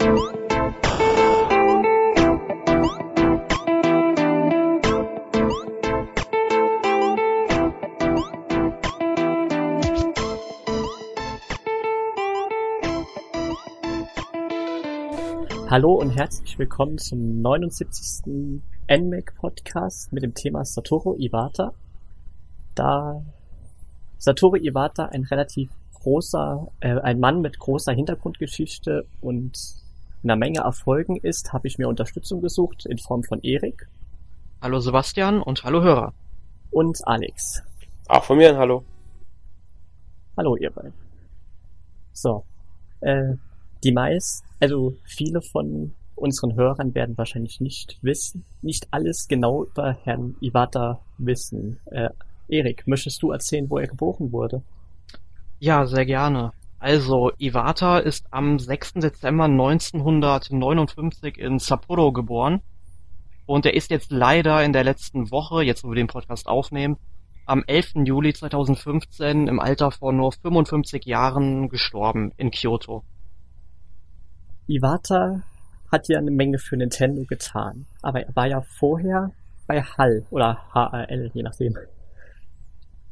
Hallo und herzlich willkommen zum 79. NMAC Podcast mit dem Thema Satoru Iwata. Da Satoru Iwata ein relativ großer, äh, ein Mann mit großer Hintergrundgeschichte und einer Menge Erfolgen ist, habe ich mir Unterstützung gesucht in Form von Erik. Hallo Sebastian und hallo Hörer. Und Alex. Auch von mir ein Hallo. Hallo ihr beiden. So, äh, die meisten, also viele von unseren Hörern werden wahrscheinlich nicht wissen, nicht alles genau über Herrn Iwata wissen. Äh, Erik, möchtest du erzählen, wo er geboren wurde? Ja, sehr gerne. Also, Iwata ist am 6. Dezember 1959 in Sapporo geboren. Und er ist jetzt leider in der letzten Woche, jetzt wo wir den Podcast aufnehmen, am 11. Juli 2015 im Alter von nur 55 Jahren gestorben in Kyoto. Iwata hat ja eine Menge für Nintendo getan, aber er war ja vorher bei HAL oder HAL, je nachdem.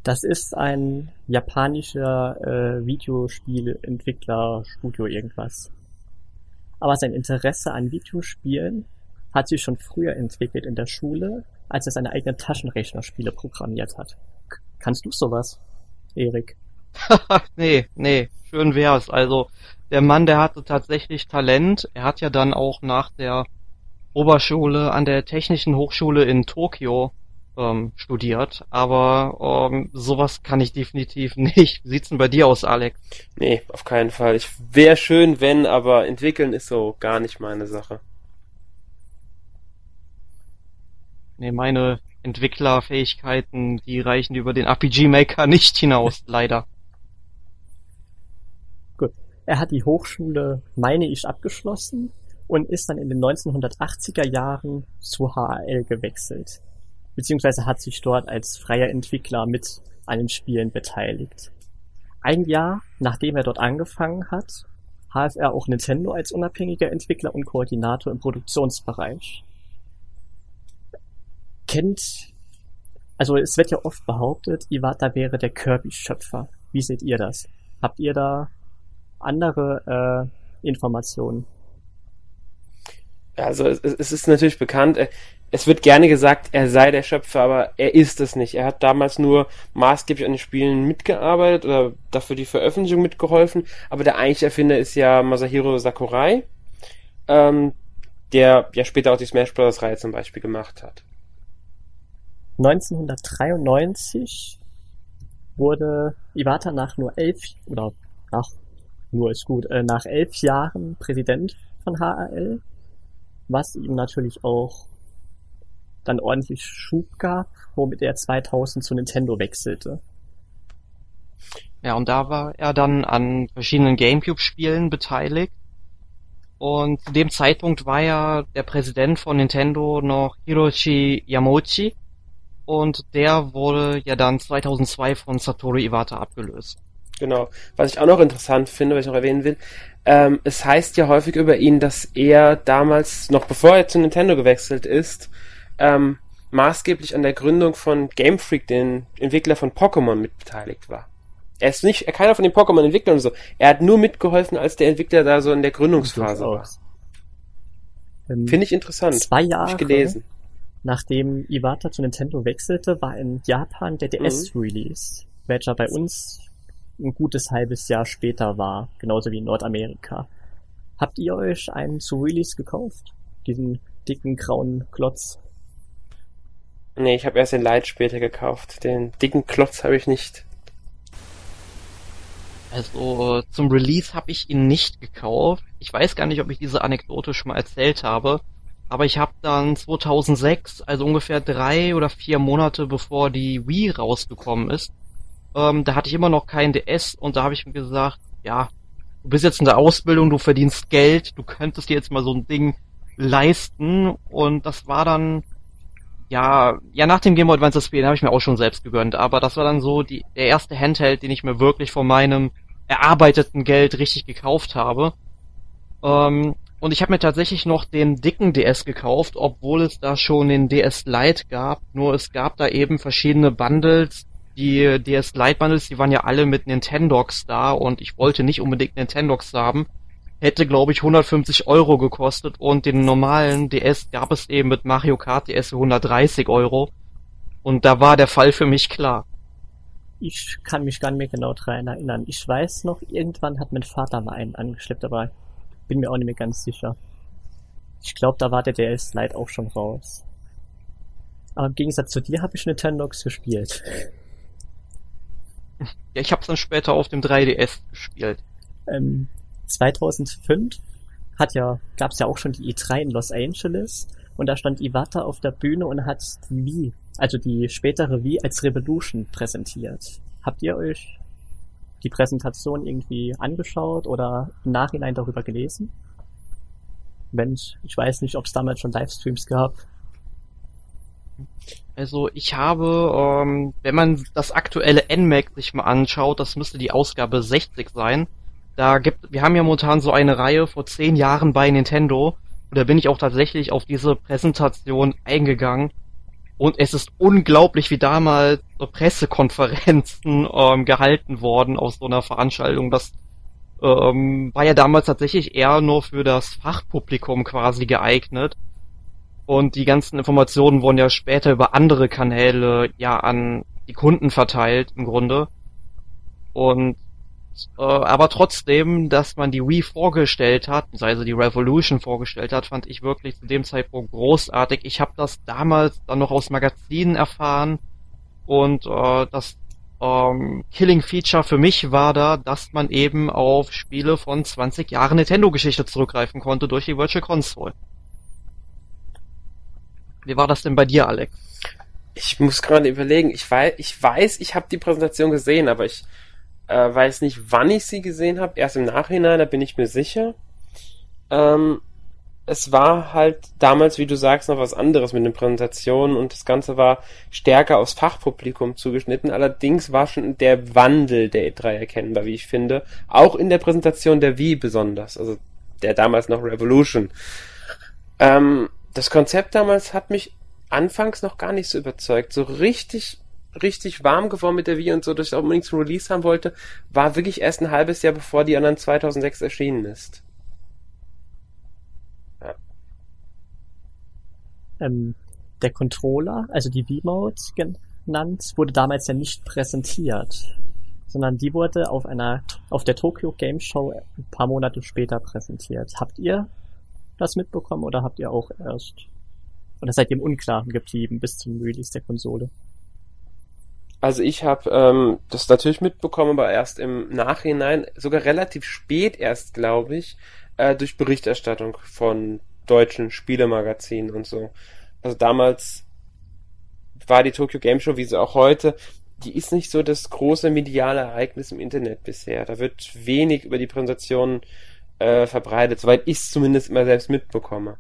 Das ist ein japanischer äh, Videospielentwicklerstudio irgendwas. Aber sein Interesse an Videospielen hat sich schon früher entwickelt in der Schule, als er seine eigenen Taschenrechnerspiele programmiert hat. K kannst du sowas, Erik? nee, nee, schön wär's. Also der Mann, der hatte tatsächlich Talent. Er hat ja dann auch nach der Oberschule an der Technischen Hochschule in Tokio ähm, studiert, aber ähm, sowas kann ich definitiv nicht. Wie sieht's denn bei dir aus, Alex? Nee, auf keinen Fall. Ich wäre schön, wenn, aber entwickeln ist so gar nicht meine Sache. Nee, meine Entwicklerfähigkeiten, die reichen über den RPG Maker nicht hinaus, leider. Er hat die Hochschule, meine ich, abgeschlossen und ist dann in den 1980er Jahren zu HAL gewechselt. Beziehungsweise hat sich dort als freier Entwickler mit an den Spielen beteiligt. Ein Jahr, nachdem er dort angefangen hat, half er auch Nintendo als unabhängiger Entwickler und Koordinator im Produktionsbereich. Kennt, also es wird ja oft behauptet, Iwata wäre der Kirby-Schöpfer. Wie seht ihr das? Habt ihr da andere äh, Informationen? Also es, es ist natürlich bekannt, äh, es wird gerne gesagt, er sei der Schöpfer, aber er ist es nicht. Er hat damals nur maßgeblich an den Spielen mitgearbeitet oder dafür die Veröffentlichung mitgeholfen, aber der eigentliche Erfinder ist ja Masahiro Sakurai, ähm, der ja später auch die Smash Bros. Reihe zum Beispiel gemacht hat. 1993 wurde Iwata nach nur elf oder nach nur ist gut, äh, nach elf Jahren Präsident von HAL, was ihm natürlich auch dann ordentlich Schub gab, womit er 2000 zu Nintendo wechselte. Ja, und da war er dann an verschiedenen Gamecube-Spielen beteiligt. Und zu dem Zeitpunkt war ja der Präsident von Nintendo noch Hiroshi Yamauchi. Und der wurde ja dann 2002 von Satoru Iwata abgelöst. Genau. Was ich auch noch interessant finde, was ich noch erwähnen will, ähm, es heißt ja häufig über ihn, dass er damals, noch bevor er zu Nintendo gewechselt ist, ähm, maßgeblich an der Gründung von Game Freak, den Entwickler von Pokémon, mitbeteiligt war. Er ist nicht, er keiner von den Pokémon-Entwicklern und so. Er hat nur mitgeholfen, als der Entwickler da so in der Gründungsphase war. Ähm, Finde ich interessant. Zwei Jahre gelesen. nachdem Iwata zu Nintendo wechselte, war in Japan der DS mhm. released, welcher bei uns ein gutes halbes Jahr später war, genauso wie in Nordamerika. Habt ihr euch einen zu Release gekauft? Diesen dicken grauen Klotz? Nee, ich habe erst den Light später gekauft. Den dicken Klotz habe ich nicht. Also zum Release habe ich ihn nicht gekauft. Ich weiß gar nicht, ob ich diese Anekdote schon mal erzählt habe. Aber ich habe dann 2006, also ungefähr drei oder vier Monate bevor die Wii rausgekommen ist, ähm, da hatte ich immer noch kein DS und da habe ich mir gesagt, ja, du bist jetzt in der Ausbildung, du verdienst Geld, du könntest dir jetzt mal so ein Ding leisten und das war dann ja, ja nach dem Game Boy Advance Spielen habe ich mir auch schon selbst gegönnt, aber das war dann so die der erste Handheld, den ich mir wirklich von meinem erarbeiteten Geld richtig gekauft habe. Ähm, und ich habe mir tatsächlich noch den dicken DS gekauft, obwohl es da schon den DS Lite gab. Nur es gab da eben verschiedene Bundles. Die DS Lite Bundles, die waren ja alle mit Nintendox da und ich wollte nicht unbedingt Nintendox haben. Hätte, glaube ich, 150 Euro gekostet und den normalen DS gab es eben mit Mario Kart DS für 130 Euro. Und da war der Fall für mich klar. Ich kann mich gar nicht mehr genau daran erinnern. Ich weiß noch, irgendwann hat mein Vater mal einen angeschleppt, aber bin mir auch nicht mehr ganz sicher. Ich glaube, da war der DS Lite auch schon raus. Aber im Gegensatz zu dir habe ich Nintendox gespielt. Ja, ich habe es dann später auf dem 3DS gespielt. Ähm, 2005 hat ja, gab es ja auch schon die E3 in Los Angeles und da stand Iwata auf der Bühne und hat die Wii, also die spätere Wii als Revolution präsentiert. Habt ihr euch die Präsentation irgendwie angeschaut oder im Nachhinein darüber gelesen? Mensch, ich weiß nicht, ob es damals schon Livestreams gab. Also ich habe, ähm, wenn man das aktuelle NMAC sich mal anschaut, das müsste die Ausgabe 60 sein. Da gibt, wir haben ja momentan so eine Reihe vor zehn Jahren bei Nintendo. Und da bin ich auch tatsächlich auf diese Präsentation eingegangen und es ist unglaublich, wie damals so Pressekonferenzen ähm, gehalten worden aus so einer Veranstaltung. Das ähm, war ja damals tatsächlich eher nur für das Fachpublikum quasi geeignet. Und die ganzen Informationen wurden ja später über andere Kanäle ja an die Kunden verteilt im Grunde. Und äh, aber trotzdem, dass man die Wii vorgestellt hat, also die Revolution vorgestellt hat, fand ich wirklich zu dem Zeitpunkt großartig. Ich habe das damals dann noch aus Magazinen erfahren und äh, das ähm, Killing Feature für mich war da, dass man eben auf Spiele von 20 Jahren Nintendo-Geschichte zurückgreifen konnte durch die Virtual Console. Wie war das denn bei dir, Alex? Ich muss gerade überlegen. Ich weiß, ich weiß, ich habe die Präsentation gesehen, aber ich äh, weiß nicht, wann ich sie gesehen habe. Erst im Nachhinein, da bin ich mir sicher. Ähm, es war halt damals, wie du sagst, noch was anderes mit den Präsentationen und das Ganze war stärker aufs Fachpublikum zugeschnitten. Allerdings war schon der Wandel der E3 erkennbar, wie ich finde. Auch in der Präsentation der Wii besonders. Also der damals noch Revolution. Ähm, das Konzept damals hat mich anfangs noch gar nicht so überzeugt. So richtig richtig warm geworden mit der Wii und so, dass ich auch unbedingt zum Release haben wollte, war wirklich erst ein halbes Jahr bevor die anderen 2006 erschienen ist. Ja. Ähm, der Controller, also die Wii-Mode genannt, wurde damals ja nicht präsentiert, sondern die wurde auf einer, auf der Tokyo Game Show ein paar Monate später präsentiert. Habt ihr das mitbekommen oder habt ihr auch erst, oder seid ihr im Unklaren geblieben bis zum Release der Konsole? Also ich habe ähm, das natürlich mitbekommen, aber erst im Nachhinein, sogar relativ spät erst, glaube ich, äh, durch Berichterstattung von deutschen Spielemagazinen und so. Also damals war die Tokyo Game Show, wie sie auch heute, die ist nicht so das große mediale Ereignis im Internet bisher. Da wird wenig über die Präsentation äh, verbreitet, soweit ich es zumindest immer selbst mitbekomme.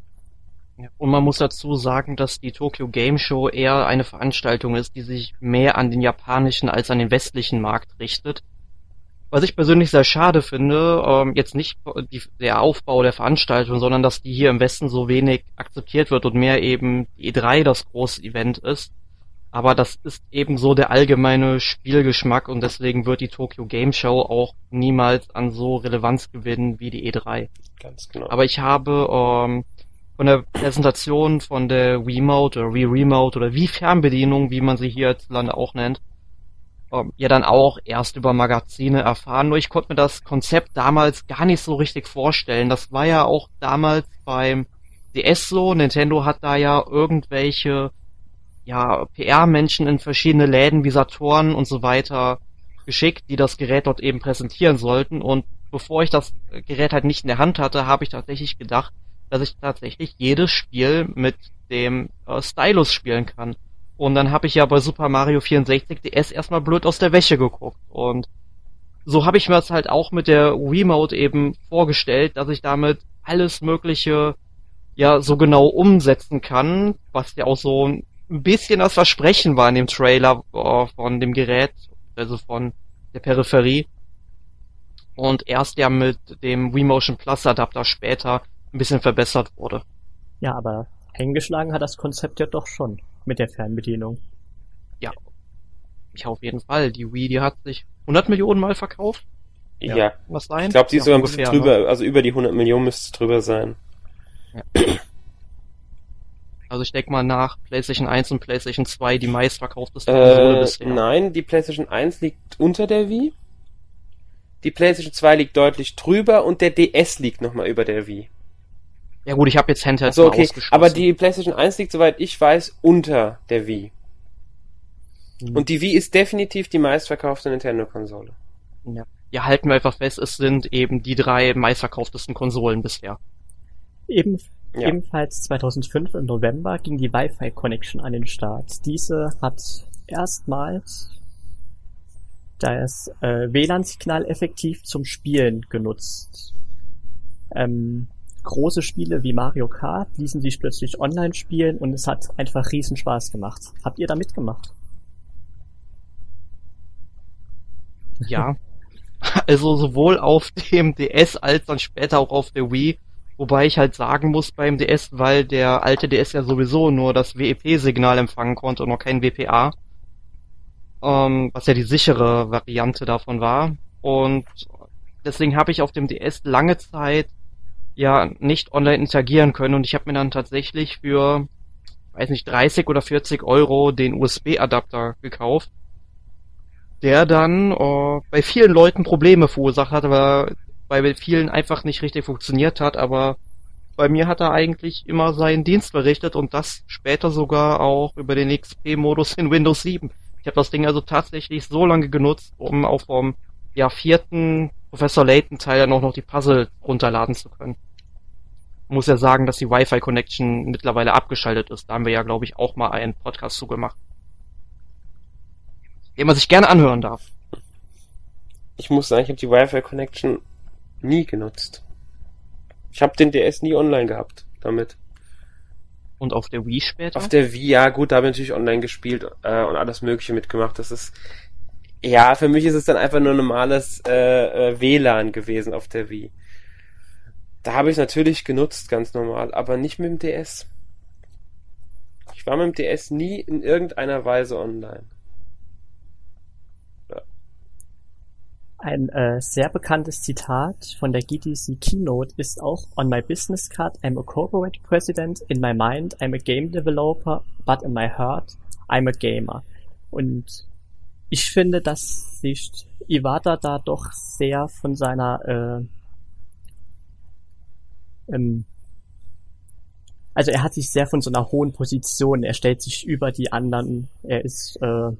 Und man muss dazu sagen, dass die Tokyo Game Show eher eine Veranstaltung ist, die sich mehr an den japanischen als an den westlichen Markt richtet. Was ich persönlich sehr schade finde, ähm, jetzt nicht die, der Aufbau der Veranstaltung, sondern dass die hier im Westen so wenig akzeptiert wird und mehr eben die E3 das große Event ist. Aber das ist eben so der allgemeine Spielgeschmack und deswegen wird die Tokyo Game Show auch niemals an so Relevanz gewinnen wie die E3. Ganz genau. Aber ich habe ähm, von der Präsentation von der Wiimote oder Wii Remote oder Wii Fernbedienung, wie man sie hierzulande auch nennt, ähm, ja dann auch erst über Magazine erfahren. Nur ich konnte mir das Konzept damals gar nicht so richtig vorstellen. Das war ja auch damals beim DS so. Nintendo hat da ja irgendwelche ja, PR-Menschen in verschiedene Läden wie Saturn und so weiter geschickt, die das Gerät dort eben präsentieren sollten. Und bevor ich das Gerät halt nicht in der Hand hatte, habe ich tatsächlich gedacht, dass ich tatsächlich jedes Spiel mit dem äh, Stylus spielen kann. Und dann habe ich ja bei Super Mario 64 DS erstmal blöd aus der Wäsche geguckt. Und so habe ich mir das halt auch mit der Wiimote eben vorgestellt, dass ich damit alles Mögliche ja so genau umsetzen kann, was ja auch so ein bisschen das Versprechen war in dem Trailer äh, von dem Gerät, also von der Peripherie. Und erst ja mit dem Wii Motion Plus Adapter später ein bisschen verbessert wurde. Ja, aber eingeschlagen hat das Konzept ja doch schon mit der Fernbedienung. Ja, ja auf jeden Fall. Die Wii, die hat sich 100 Millionen Mal verkauft. Ja. ja. Was sein? Ich glaube, die ist ja, sogar ein bisschen drüber, ne? also über die 100 Millionen müsste es drüber sein. Ja. Also ich denke mal nach PlayStation 1 und PlayStation 2 die meistverkaufteste Konsole äh, bisher. Nein, die PlayStation 1 liegt unter der Wii. Die PlayStation 2 liegt deutlich drüber und der DS liegt nochmal über der Wii. Ja gut, ich habe jetzt Handheld so, okay. Aber die PlayStation 1 liegt, soweit ich weiß, unter der Wii. Mhm. Und die Wii ist definitiv die meistverkaufte Nintendo-Konsole. Ja. ja, halten wir einfach fest, es sind eben die drei meistverkauftesten Konsolen bisher. Eben, ja. Ebenfalls 2005 im November ging die Wi-Fi Connection an den Start. Diese hat erstmals das äh, WLAN-Signal effektiv zum Spielen genutzt. Ähm, große Spiele wie Mario Kart ließen sich plötzlich online spielen und es hat einfach riesen Spaß gemacht. Habt ihr da mitgemacht? Ja. Also sowohl auf dem DS als dann später auch auf der Wii. Wobei ich halt sagen muss beim DS, weil der alte DS ja sowieso nur das WEP-Signal empfangen konnte und noch kein WPA. Ähm, was ja die sichere Variante davon war. Und deswegen habe ich auf dem DS lange Zeit ja nicht online interagieren können und ich habe mir dann tatsächlich für, weiß nicht, 30 oder 40 Euro den USB-Adapter gekauft, der dann oh, bei vielen Leuten Probleme verursacht hat, aber bei vielen einfach nicht richtig funktioniert hat, aber bei mir hat er eigentlich immer seinen Dienst verrichtet und das später sogar auch über den XP-Modus in Windows 7. Ich habe das Ding also tatsächlich so lange genutzt, um auch vom ja, vierten Professor Layton Teil dann auch noch die Puzzle runterladen zu können. Muss ja sagen, dass die Wi-Fi Connection mittlerweile abgeschaltet ist. Da haben wir ja, glaube ich, auch mal einen Podcast zugemacht. Den man sich gerne anhören darf. Ich muss sagen, ich habe die Wi-Fi Connection nie genutzt. Ich habe den DS nie online gehabt damit. Und auf der Wii später? Auf der Wii, ja gut, da habe ich natürlich online gespielt äh, und alles mögliche mitgemacht. Das ist ja, für mich ist es dann einfach nur normales äh, äh, WLAN gewesen auf der Wii. Da habe ich natürlich genutzt, ganz normal, aber nicht mit dem DS. Ich war mit dem DS nie in irgendeiner Weise online. Ein äh, sehr bekanntes Zitat von der GTC Keynote ist auch On my business card, I'm a corporate president. In my mind, I'm a game developer, but in my heart, I'm a gamer. Und ich finde, dass sich Iwata da doch sehr von seiner äh, ähm, also er hat sich sehr von so einer hohen Position, er stellt sich über die anderen, er ist äh,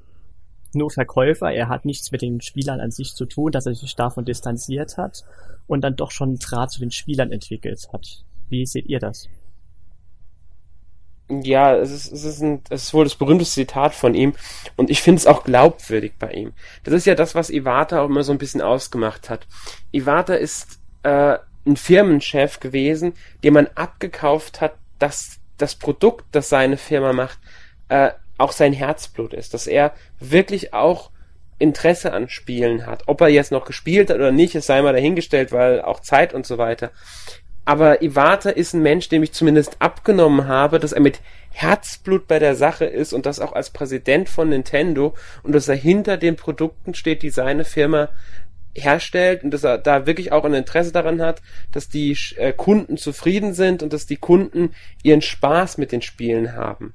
nur Verkäufer, er hat nichts mit den Spielern an sich zu tun, dass er sich davon distanziert hat und dann doch schon einen Draht zu den Spielern entwickelt hat. Wie seht ihr das? Ja, es ist, es ist, ein, es ist wohl das berühmteste Zitat von ihm und ich finde es auch glaubwürdig bei ihm. Das ist ja das, was Iwata auch immer so ein bisschen ausgemacht hat. Iwata ist äh, ein Firmenchef gewesen, dem man abgekauft hat, dass das Produkt, das seine Firma macht, äh, auch sein Herzblut ist, dass er wirklich auch Interesse an Spielen hat. Ob er jetzt noch gespielt hat oder nicht, es sei mal dahingestellt, weil auch Zeit und so weiter. Aber Iwata ist ein Mensch, dem ich zumindest abgenommen habe, dass er mit Herzblut bei der Sache ist und das auch als Präsident von Nintendo und dass er hinter den Produkten steht, die seine Firma herstellt und dass er da wirklich auch ein Interesse daran hat, dass die äh, Kunden zufrieden sind und dass die Kunden ihren Spaß mit den Spielen haben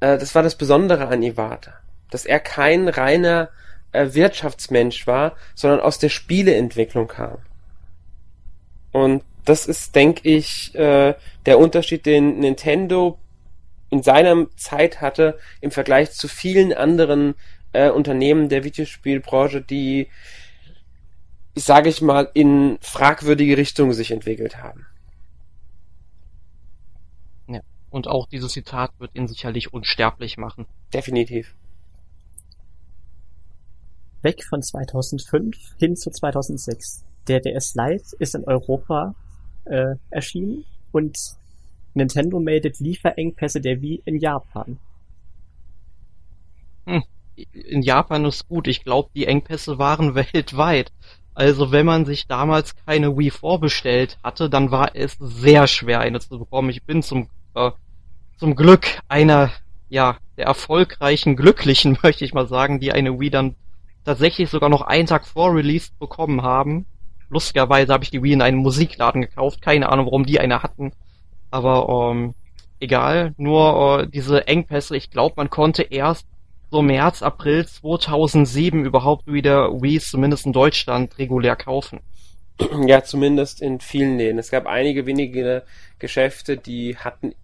äh, das war das Besondere an Iwata, dass er kein reiner äh, Wirtschaftsmensch war, sondern aus der Spieleentwicklung kam. Und das ist, denke ich, der Unterschied, den Nintendo in seiner Zeit hatte im Vergleich zu vielen anderen äh, Unternehmen der Videospielbranche, die, sage ich mal, in fragwürdige Richtungen sich entwickelt haben. Und auch dieses Zitat wird ihn sicherlich unsterblich machen. Definitiv. Weg von 2005 hin zu 2006. Der DS Lite ist in Europa äh, erschienen und Nintendo meldet Lieferengpässe der Wii in Japan. Hm. In Japan ist gut. Ich glaube, die Engpässe waren weltweit. Also wenn man sich damals keine Wii vorbestellt hatte, dann war es sehr schwer, eine zu bekommen. Ich bin zum, äh, zum Glück einer, ja, der erfolgreichen Glücklichen, möchte ich mal sagen, die eine Wii dann tatsächlich sogar noch einen Tag vor Release bekommen haben. Lustigerweise habe ich die Wii in einem Musikladen gekauft. Keine Ahnung, warum die eine hatten. Aber ähm, egal. Nur äh, diese Engpässe. Ich glaube, man konnte erst so März, April 2007 überhaupt wieder Wii zumindest in Deutschland regulär kaufen. Ja, zumindest in vielen Läden. Es gab einige wenige Geschäfte, die hatten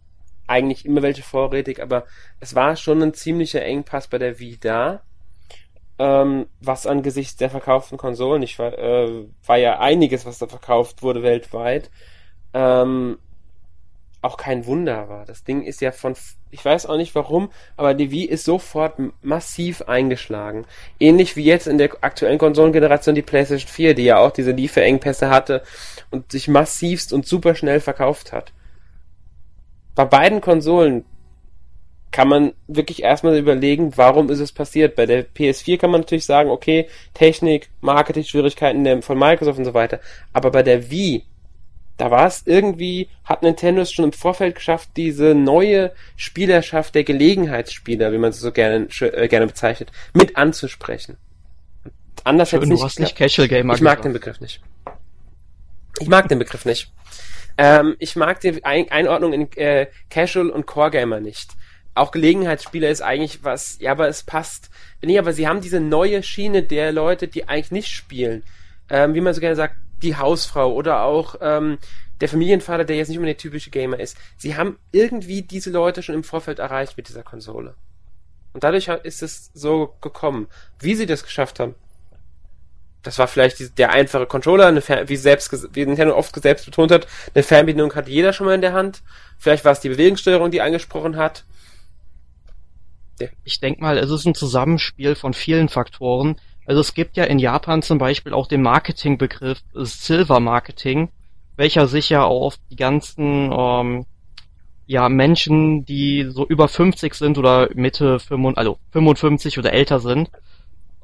eigentlich immer welche vorrätig, aber es war schon ein ziemlicher Engpass bei der Wii da. Ähm, was angesichts der verkauften Konsolen, ich war, äh, war ja einiges, was da verkauft wurde weltweit. Ähm, auch kein Wunder war. Das Ding ist ja von, ich weiß auch nicht warum, aber die Wii ist sofort massiv eingeschlagen. Ähnlich wie jetzt in der aktuellen Konsolengeneration die PlayStation 4, die ja auch diese Lieferengpässe hatte und sich massivst und super schnell verkauft hat. Bei beiden Konsolen kann man wirklich erstmal überlegen, warum ist es passiert. Bei der PS4 kann man natürlich sagen, okay, Technik, Marketing-Schwierigkeiten von Microsoft und so weiter. Aber bei der Wii da war es irgendwie, hat Nintendo es schon im Vorfeld geschafft, diese neue Spielerschaft der Gelegenheitsspieler, wie man sie so gerne, äh, gerne bezeichnet, mit anzusprechen. Anders Schön, nicht, du hast nicht Casual Gamer Ich mag gesagt. den Begriff nicht. Ich mag den Begriff nicht. Ähm, ich mag die Ein Einordnung in äh, Casual und Core Gamer nicht. Auch Gelegenheitsspieler ist eigentlich was, ja, aber es passt. Nee, aber sie haben diese neue Schiene der Leute, die eigentlich nicht spielen. Ähm, wie man so gerne sagt, die Hausfrau oder auch ähm, der Familienvater, der jetzt nicht immer der typische Gamer ist. Sie haben irgendwie diese Leute schon im Vorfeld erreicht mit dieser Konsole. Und dadurch ist es so gekommen. Wie sie das geschafft haben, das war vielleicht der einfache Controller, eine wie selbst wie Nintendo oft selbst betont hat, eine Fernbedienung hat jeder schon mal in der Hand. Vielleicht war es die Bewegungssteuerung, die angesprochen hat. Ja. Ich denke mal, es ist ein Zusammenspiel von vielen Faktoren. Also es gibt ja in Japan zum Beispiel auch den Marketingbegriff Silver Marketing, welcher sich ja auf die ganzen ähm, ja, Menschen, die so über 50 sind oder Mitte 55, also 55 oder älter sind.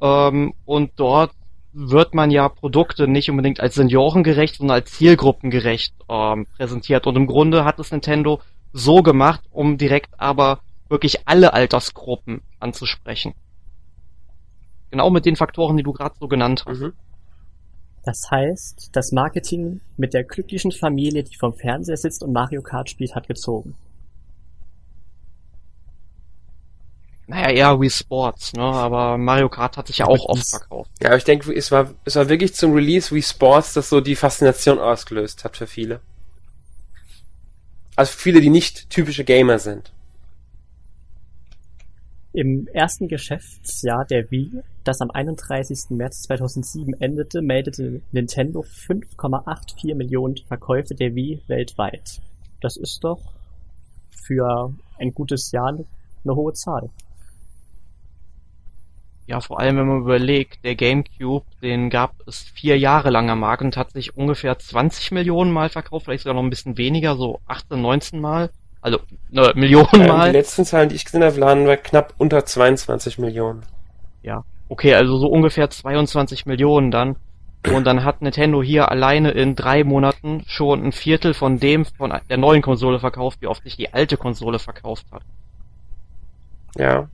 Ähm, und dort wird man ja Produkte nicht unbedingt als seniorengerecht, sondern als zielgruppengerecht ähm, präsentiert. Und im Grunde hat es Nintendo so gemacht, um direkt aber wirklich alle Altersgruppen anzusprechen. Genau mit den Faktoren, die du gerade so genannt hast. Mhm. Das heißt, das Marketing mit der glücklichen Familie, die vom Fernseher sitzt und Mario Kart spielt, hat gezogen. Naja, eher Wii Sports, ne? Aber Mario Kart hat sich ja auch oft verkauft. Ja, aber ich denke, es war, es war wirklich zum Release Wii Sports, das so die Faszination ausgelöst hat für viele. Also für viele, die nicht typische Gamer sind. Im ersten Geschäftsjahr der Wii, das am 31. März 2007 endete, meldete Nintendo 5,84 Millionen Verkäufe der Wii weltweit. Das ist doch für ein gutes Jahr eine hohe Zahl. Ja, vor allem wenn man überlegt, der GameCube, den gab es vier Jahre lang am Markt und hat sich ungefähr 20 Millionen Mal verkauft, vielleicht sogar noch ein bisschen weniger, so 18, 19 Mal. Also eine Million ähm, Mal. Die letzten Zahlen, die ich gesehen habe, waren wir knapp unter 22 Millionen. Ja. Okay, also so ungefähr 22 Millionen dann. Und dann hat Nintendo hier alleine in drei Monaten schon ein Viertel von dem von der neuen Konsole verkauft, wie oft sich die alte Konsole verkauft hat. Ja.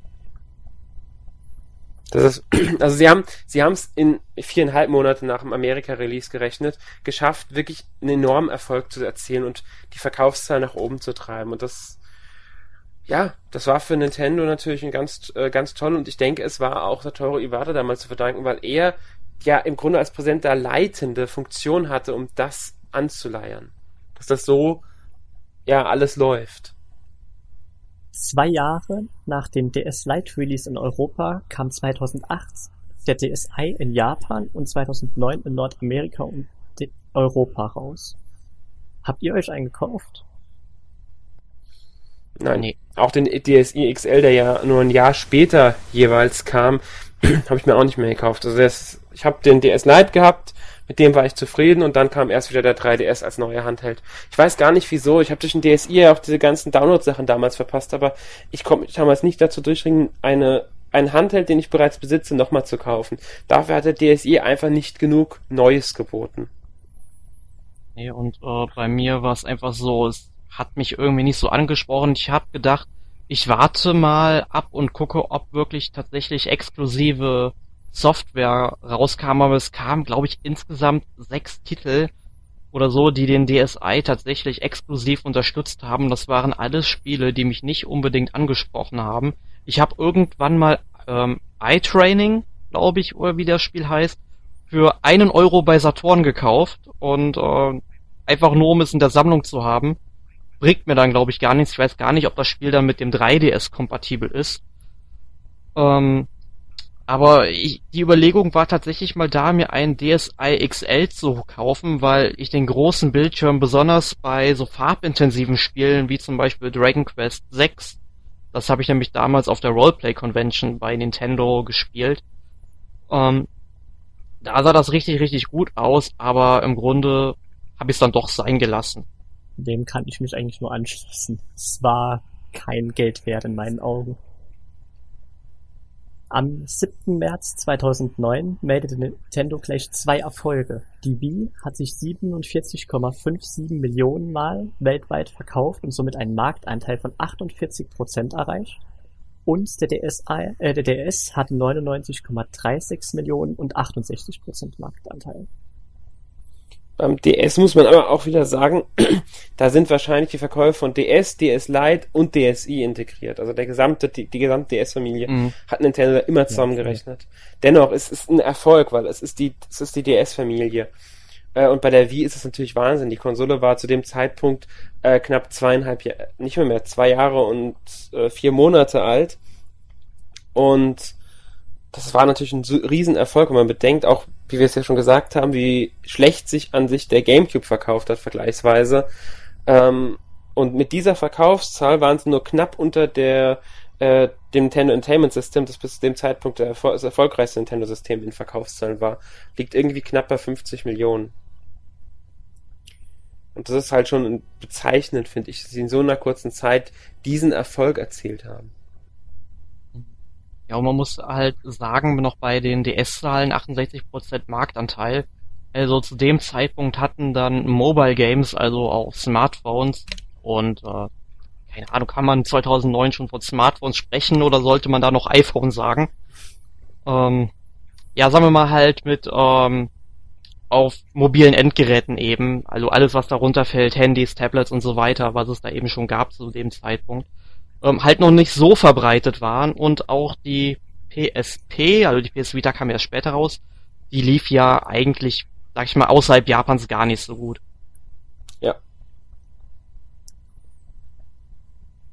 Das ist, also sie haben, sie haben es in viereinhalb Monate nach dem Amerika-Release gerechnet, geschafft, wirklich einen enormen Erfolg zu erzielen und die Verkaufszahl nach oben zu treiben. Und das, ja, das war für Nintendo natürlich ein ganz, äh, ganz toll und ich denke, es war auch Satoru Iwata damals zu verdanken, weil er ja im Grunde als Präsident da leitende Funktion hatte, um das anzuleiern. Dass das so, ja, alles läuft. Zwei Jahre nach dem DS Lite Release in Europa kam 2008 der DSi in Japan und 2009 in Nordamerika und Europa raus. Habt ihr euch einen gekauft? Nein, nee. auch den DSi XL, der ja nur ein Jahr später jeweils kam, habe ich mir auch nicht mehr gekauft. Also das, ich habe den DS Lite gehabt, mit dem war ich zufrieden und dann kam erst wieder der 3DS als neuer Handheld. Ich weiß gar nicht wieso. Ich habe durch den DSi ja auch diese ganzen Download-Sachen damals verpasst, aber ich konnte mich damals nicht dazu durchringen, eine einen Handheld, den ich bereits besitze, nochmal zu kaufen. Dafür hat der DSi einfach nicht genug Neues geboten. Nee, und äh, bei mir war es einfach so, es hat mich irgendwie nicht so angesprochen. Ich habe gedacht, ich warte mal ab und gucke, ob wirklich tatsächlich exklusive Software rauskam, aber es kam, glaube ich, insgesamt sechs Titel oder so, die den DSi tatsächlich exklusiv unterstützt haben. Das waren alles Spiele, die mich nicht unbedingt angesprochen haben. Ich habe irgendwann mal ähm, iTraining, glaube ich, oder wie das Spiel heißt, für einen Euro bei Saturn gekauft und äh, einfach nur, um es in der Sammlung zu haben. Bringt mir dann, glaube ich, gar nichts. Ich weiß gar nicht, ob das Spiel dann mit dem 3DS kompatibel ist. Ähm, aber ich, die Überlegung war tatsächlich mal da, mir einen DSi XL zu kaufen, weil ich den großen Bildschirm besonders bei so farbintensiven Spielen wie zum Beispiel Dragon Quest 6, das habe ich nämlich damals auf der Roleplay Convention bei Nintendo gespielt, ähm, da sah das richtig, richtig gut aus, aber im Grunde habe ich es dann doch sein gelassen. Dem kann ich mich eigentlich nur anschließen. Es war kein Geld wert in meinen Augen. Am 7. März 2009 meldete Nintendo gleich zwei Erfolge. Die Wii hat sich 47,57 Millionen Mal weltweit verkauft und somit einen Marktanteil von 48 Prozent erreicht. Und der DS, äh, der DS hat 99,36 Millionen und 68 Prozent Marktanteil. Beim DS muss man aber auch wieder sagen, da sind wahrscheinlich die Verkäufe von DS, DS Lite und DSi integriert. Also der gesamte, die, die gesamte DS-Familie mhm. hat Nintendo immer zusammengerechnet. Ja. Dennoch, es ist ein Erfolg, weil es ist die, es ist die DS-Familie. Äh, und bei der Wii ist es natürlich Wahnsinn. Die Konsole war zu dem Zeitpunkt äh, knapp zweieinhalb Jahre, nicht mehr mehr, zwei Jahre und äh, vier Monate alt. Und das war natürlich ein Riesenerfolg, wenn man bedenkt, auch wie wir es ja schon gesagt haben, wie schlecht sich an sich der GameCube verkauft hat, vergleichsweise. Ähm, und mit dieser Verkaufszahl waren sie nur knapp unter der äh, dem Nintendo Entertainment System, das bis zu dem Zeitpunkt Erfol das erfolgreichste Nintendo-System in Verkaufszahlen war, liegt irgendwie knapp bei 50 Millionen. Und das ist halt schon bezeichnend, finde ich, dass sie in so einer kurzen Zeit diesen Erfolg erzielt haben. Ja, und man muss halt sagen, noch bei den DS-Zahlen 68% Marktanteil. Also zu dem Zeitpunkt hatten dann Mobile Games, also auch Smartphones und äh, keine Ahnung, kann man 2009 schon von Smartphones sprechen oder sollte man da noch iPhone sagen? Ähm, ja, sagen wir mal halt mit ähm, auf mobilen Endgeräten eben, also alles was darunter fällt, Handys, Tablets und so weiter, was es da eben schon gab zu dem Zeitpunkt ähm, halt noch nicht so verbreitet waren und auch die PSP, also die PS Vita kam erst später raus, die lief ja eigentlich, sag ich mal, außerhalb Japans gar nicht so gut. Ja.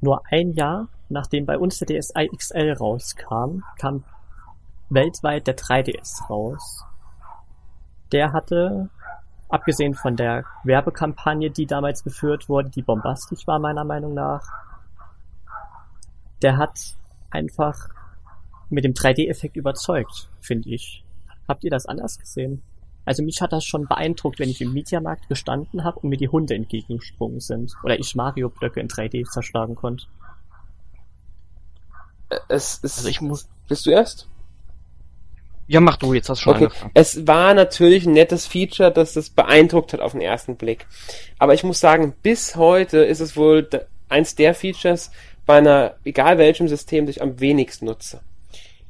Nur ein Jahr, nachdem bei uns der DSi XL rauskam, kam weltweit der 3DS raus. Der hatte, abgesehen von der Werbekampagne, die damals geführt wurde, die bombastisch war meiner Meinung nach, der hat einfach mit dem 3D-Effekt überzeugt, finde ich. Habt ihr das anders gesehen? Also mich hat das schon beeindruckt, wenn ich im Mediamarkt gestanden habe und mir die Hunde entgegengesprungen sind. Oder ich Mario-Blöcke in 3D zerschlagen konnte. Es ist, also ich muss. Bist du erst? Ja, mach du, jetzt hast du schon okay. angefangen. Es war natürlich ein nettes Feature, dass das beeindruckt hat auf den ersten Blick. Aber ich muss sagen, bis heute ist es wohl eins der Features, bei einer, egal welchem System, das ich am wenigsten nutze.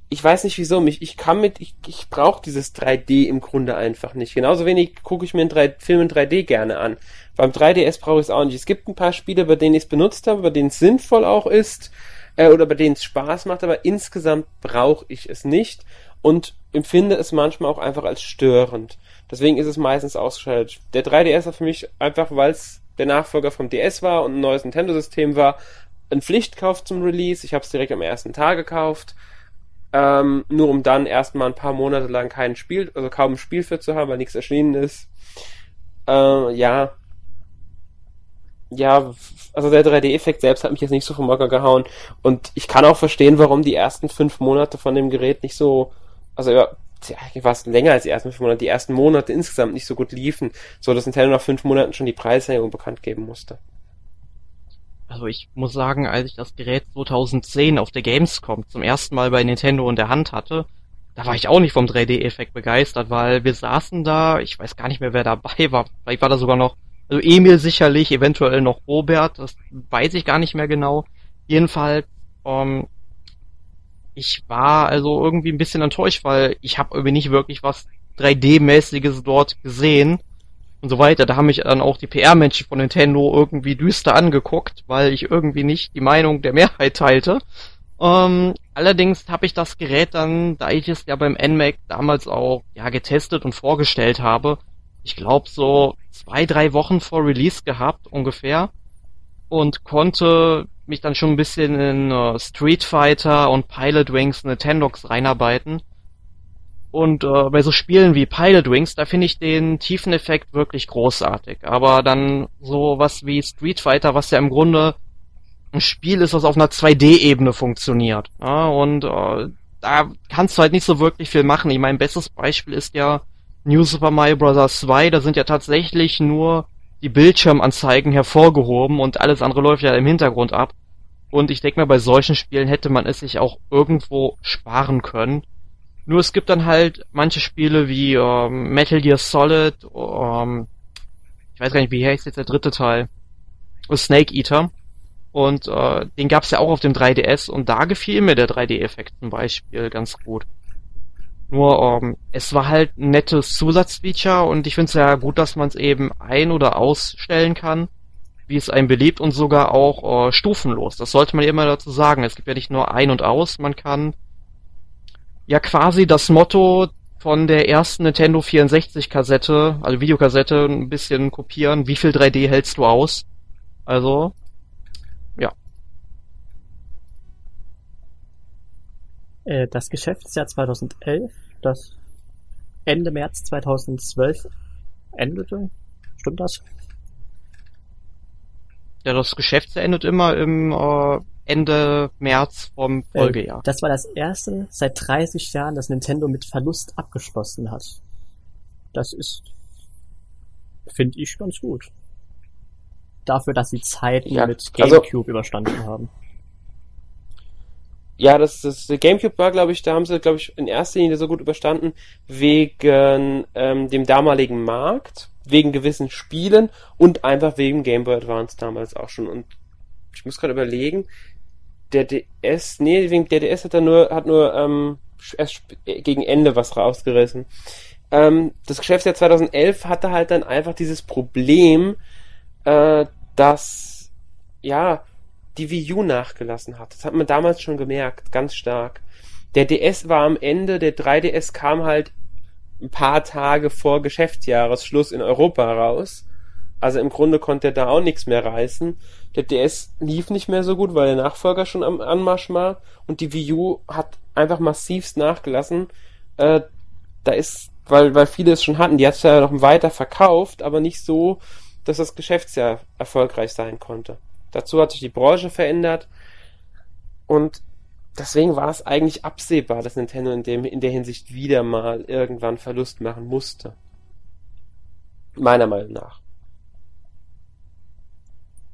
Ich weiß nicht wieso, mich, ich kann mit, ich, ich brauche dieses 3D im Grunde einfach nicht. Genauso wenig gucke ich mir einen 3, Film in 3D gerne an. Beim 3DS brauche ich es auch nicht. Es gibt ein paar Spiele, bei denen ich es benutzt habe, bei denen es sinnvoll auch ist, äh, oder bei denen es Spaß macht, aber insgesamt brauche ich es nicht und empfinde es manchmal auch einfach als störend. Deswegen ist es meistens ausgeschaltet. Der 3DS war für mich einfach, weil es der Nachfolger vom DS war und ein neues Nintendo-System war, ein Pflichtkauf zum Release. Ich habe es direkt am ersten Tag gekauft. Ähm, nur um dann erstmal ein paar Monate lang kein Spiel, also kaum ein Spiel für zu haben, weil nichts erschienen ist. Äh, ja. Ja, also der 3D-Effekt selbst hat mich jetzt nicht so vom Hocker gehauen. Und ich kann auch verstehen, warum die ersten fünf Monate von dem Gerät nicht so, also ja, fast länger als die ersten fünf Monate, die ersten Monate insgesamt nicht so gut liefen, so dass Nintendo nach fünf Monaten schon die Preiserhöhung bekannt geben musste. Also ich muss sagen, als ich das Gerät 2010 auf der Gamescom zum ersten Mal bei Nintendo in der Hand hatte, da war ich auch nicht vom 3D-Effekt begeistert, weil wir saßen da, ich weiß gar nicht mehr, wer dabei war. Vielleicht war da sogar noch, also Emil sicherlich, eventuell noch Robert, das weiß ich gar nicht mehr genau. Jedenfalls, ähm, ich war also irgendwie ein bisschen enttäuscht, weil ich habe irgendwie nicht wirklich was 3D-mäßiges dort gesehen und so weiter. Da haben mich dann auch die PR-Menschen von Nintendo irgendwie düster angeguckt, weil ich irgendwie nicht die Meinung der Mehrheit teilte. Ähm, allerdings habe ich das Gerät dann, da ich es ja beim NMAC damals auch ja getestet und vorgestellt habe, ich glaube so zwei, drei Wochen vor Release gehabt ungefähr und konnte mich dann schon ein bisschen in uh, Street Fighter und Pilot Wings Nintendox reinarbeiten. Und äh, bei so Spielen wie Pilot Wings, da finde ich den Tiefeneffekt wirklich großartig. Aber dann so was wie Street Fighter, was ja im Grunde ein Spiel ist, was auf einer 2D-Ebene funktioniert. Ja, und äh, da kannst du halt nicht so wirklich viel machen. Ich mein bestes Beispiel ist ja New Super Mario Bros. 2, da sind ja tatsächlich nur die Bildschirmanzeigen hervorgehoben und alles andere läuft ja im Hintergrund ab. Und ich denke mir, bei solchen Spielen hätte man es sich auch irgendwo sparen können. Nur es gibt dann halt manche Spiele wie ähm, Metal Gear Solid, ähm, ich weiß gar nicht, wie heißt jetzt der dritte Teil, Snake Eater. Und äh, den gab's ja auch auf dem 3DS und da gefiel mir der 3D-Effekt zum Beispiel ganz gut. Nur ähm, es war halt ein nettes Zusatzfeature und ich finde es ja gut, dass man es eben ein- oder ausstellen kann, wie es einem beliebt und sogar auch äh, stufenlos. Das sollte man immer dazu sagen. Es gibt ja nicht nur ein und aus, man kann ja quasi das Motto von der ersten Nintendo 64 Kassette, also Videokassette, ein bisschen kopieren. Wie viel 3D hältst du aus? Also Äh, das Geschäftsjahr 2011, das Ende März 2012 endete. Stimmt das? Ja, das Geschäftsjahr endet immer im äh, Ende März vom äh, Folgejahr. Äh, das war das erste seit 30 Jahren, das Nintendo mit Verlust abgeschlossen hat. Das ist, finde ich, ganz gut. Dafür, dass sie Zeiten ja, mit also GameCube also, überstanden haben. Ja, das, das GameCube war, glaube ich, da haben sie, glaube ich, in erster Linie so gut überstanden wegen ähm, dem damaligen Markt, wegen gewissen Spielen und einfach wegen Game Boy Advance damals auch schon. Und ich muss gerade überlegen, der DS, nee, wegen der DS hat er nur, hat nur ähm, erst gegen Ende was rausgerissen. Ähm, das Geschäftsjahr 2011 hatte halt dann einfach dieses Problem, äh, dass ja die Wii U nachgelassen hat. Das hat man damals schon gemerkt, ganz stark. Der DS war am Ende, der 3DS kam halt ein paar Tage vor Geschäftsjahresschluss in Europa raus. Also im Grunde konnte er da auch nichts mehr reißen. Der DS lief nicht mehr so gut, weil der Nachfolger schon am Anmarsch war. Und die Wii U hat einfach massivst nachgelassen. Äh, da ist, weil, weil viele es schon hatten, die hat es ja noch weiter verkauft, aber nicht so, dass das Geschäftsjahr erfolgreich sein konnte. Dazu hat sich die Branche verändert und deswegen war es eigentlich absehbar, dass Nintendo in, dem, in der Hinsicht wieder mal irgendwann Verlust machen musste. Meiner Meinung nach.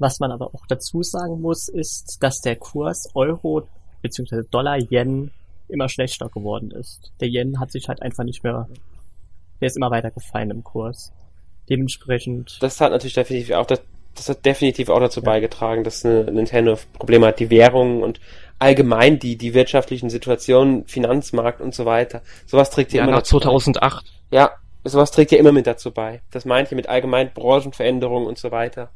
Was man aber auch dazu sagen muss, ist, dass der Kurs Euro bzw. Dollar-Yen immer schlechter geworden ist. Der Yen hat sich halt einfach nicht mehr, der ist immer weiter gefallen im Kurs. Dementsprechend. Das hat natürlich definitiv auch das, das hat definitiv auch dazu beigetragen, dass Nintendo Probleme hat, die Währungen und allgemein die, die wirtschaftlichen Situationen, Finanzmarkt und so weiter. Sowas trägt ja immer nach 2008. Bei. Ja, sowas trägt ja immer mit dazu bei. Das meint ihr mit allgemein Branchenveränderungen und so weiter.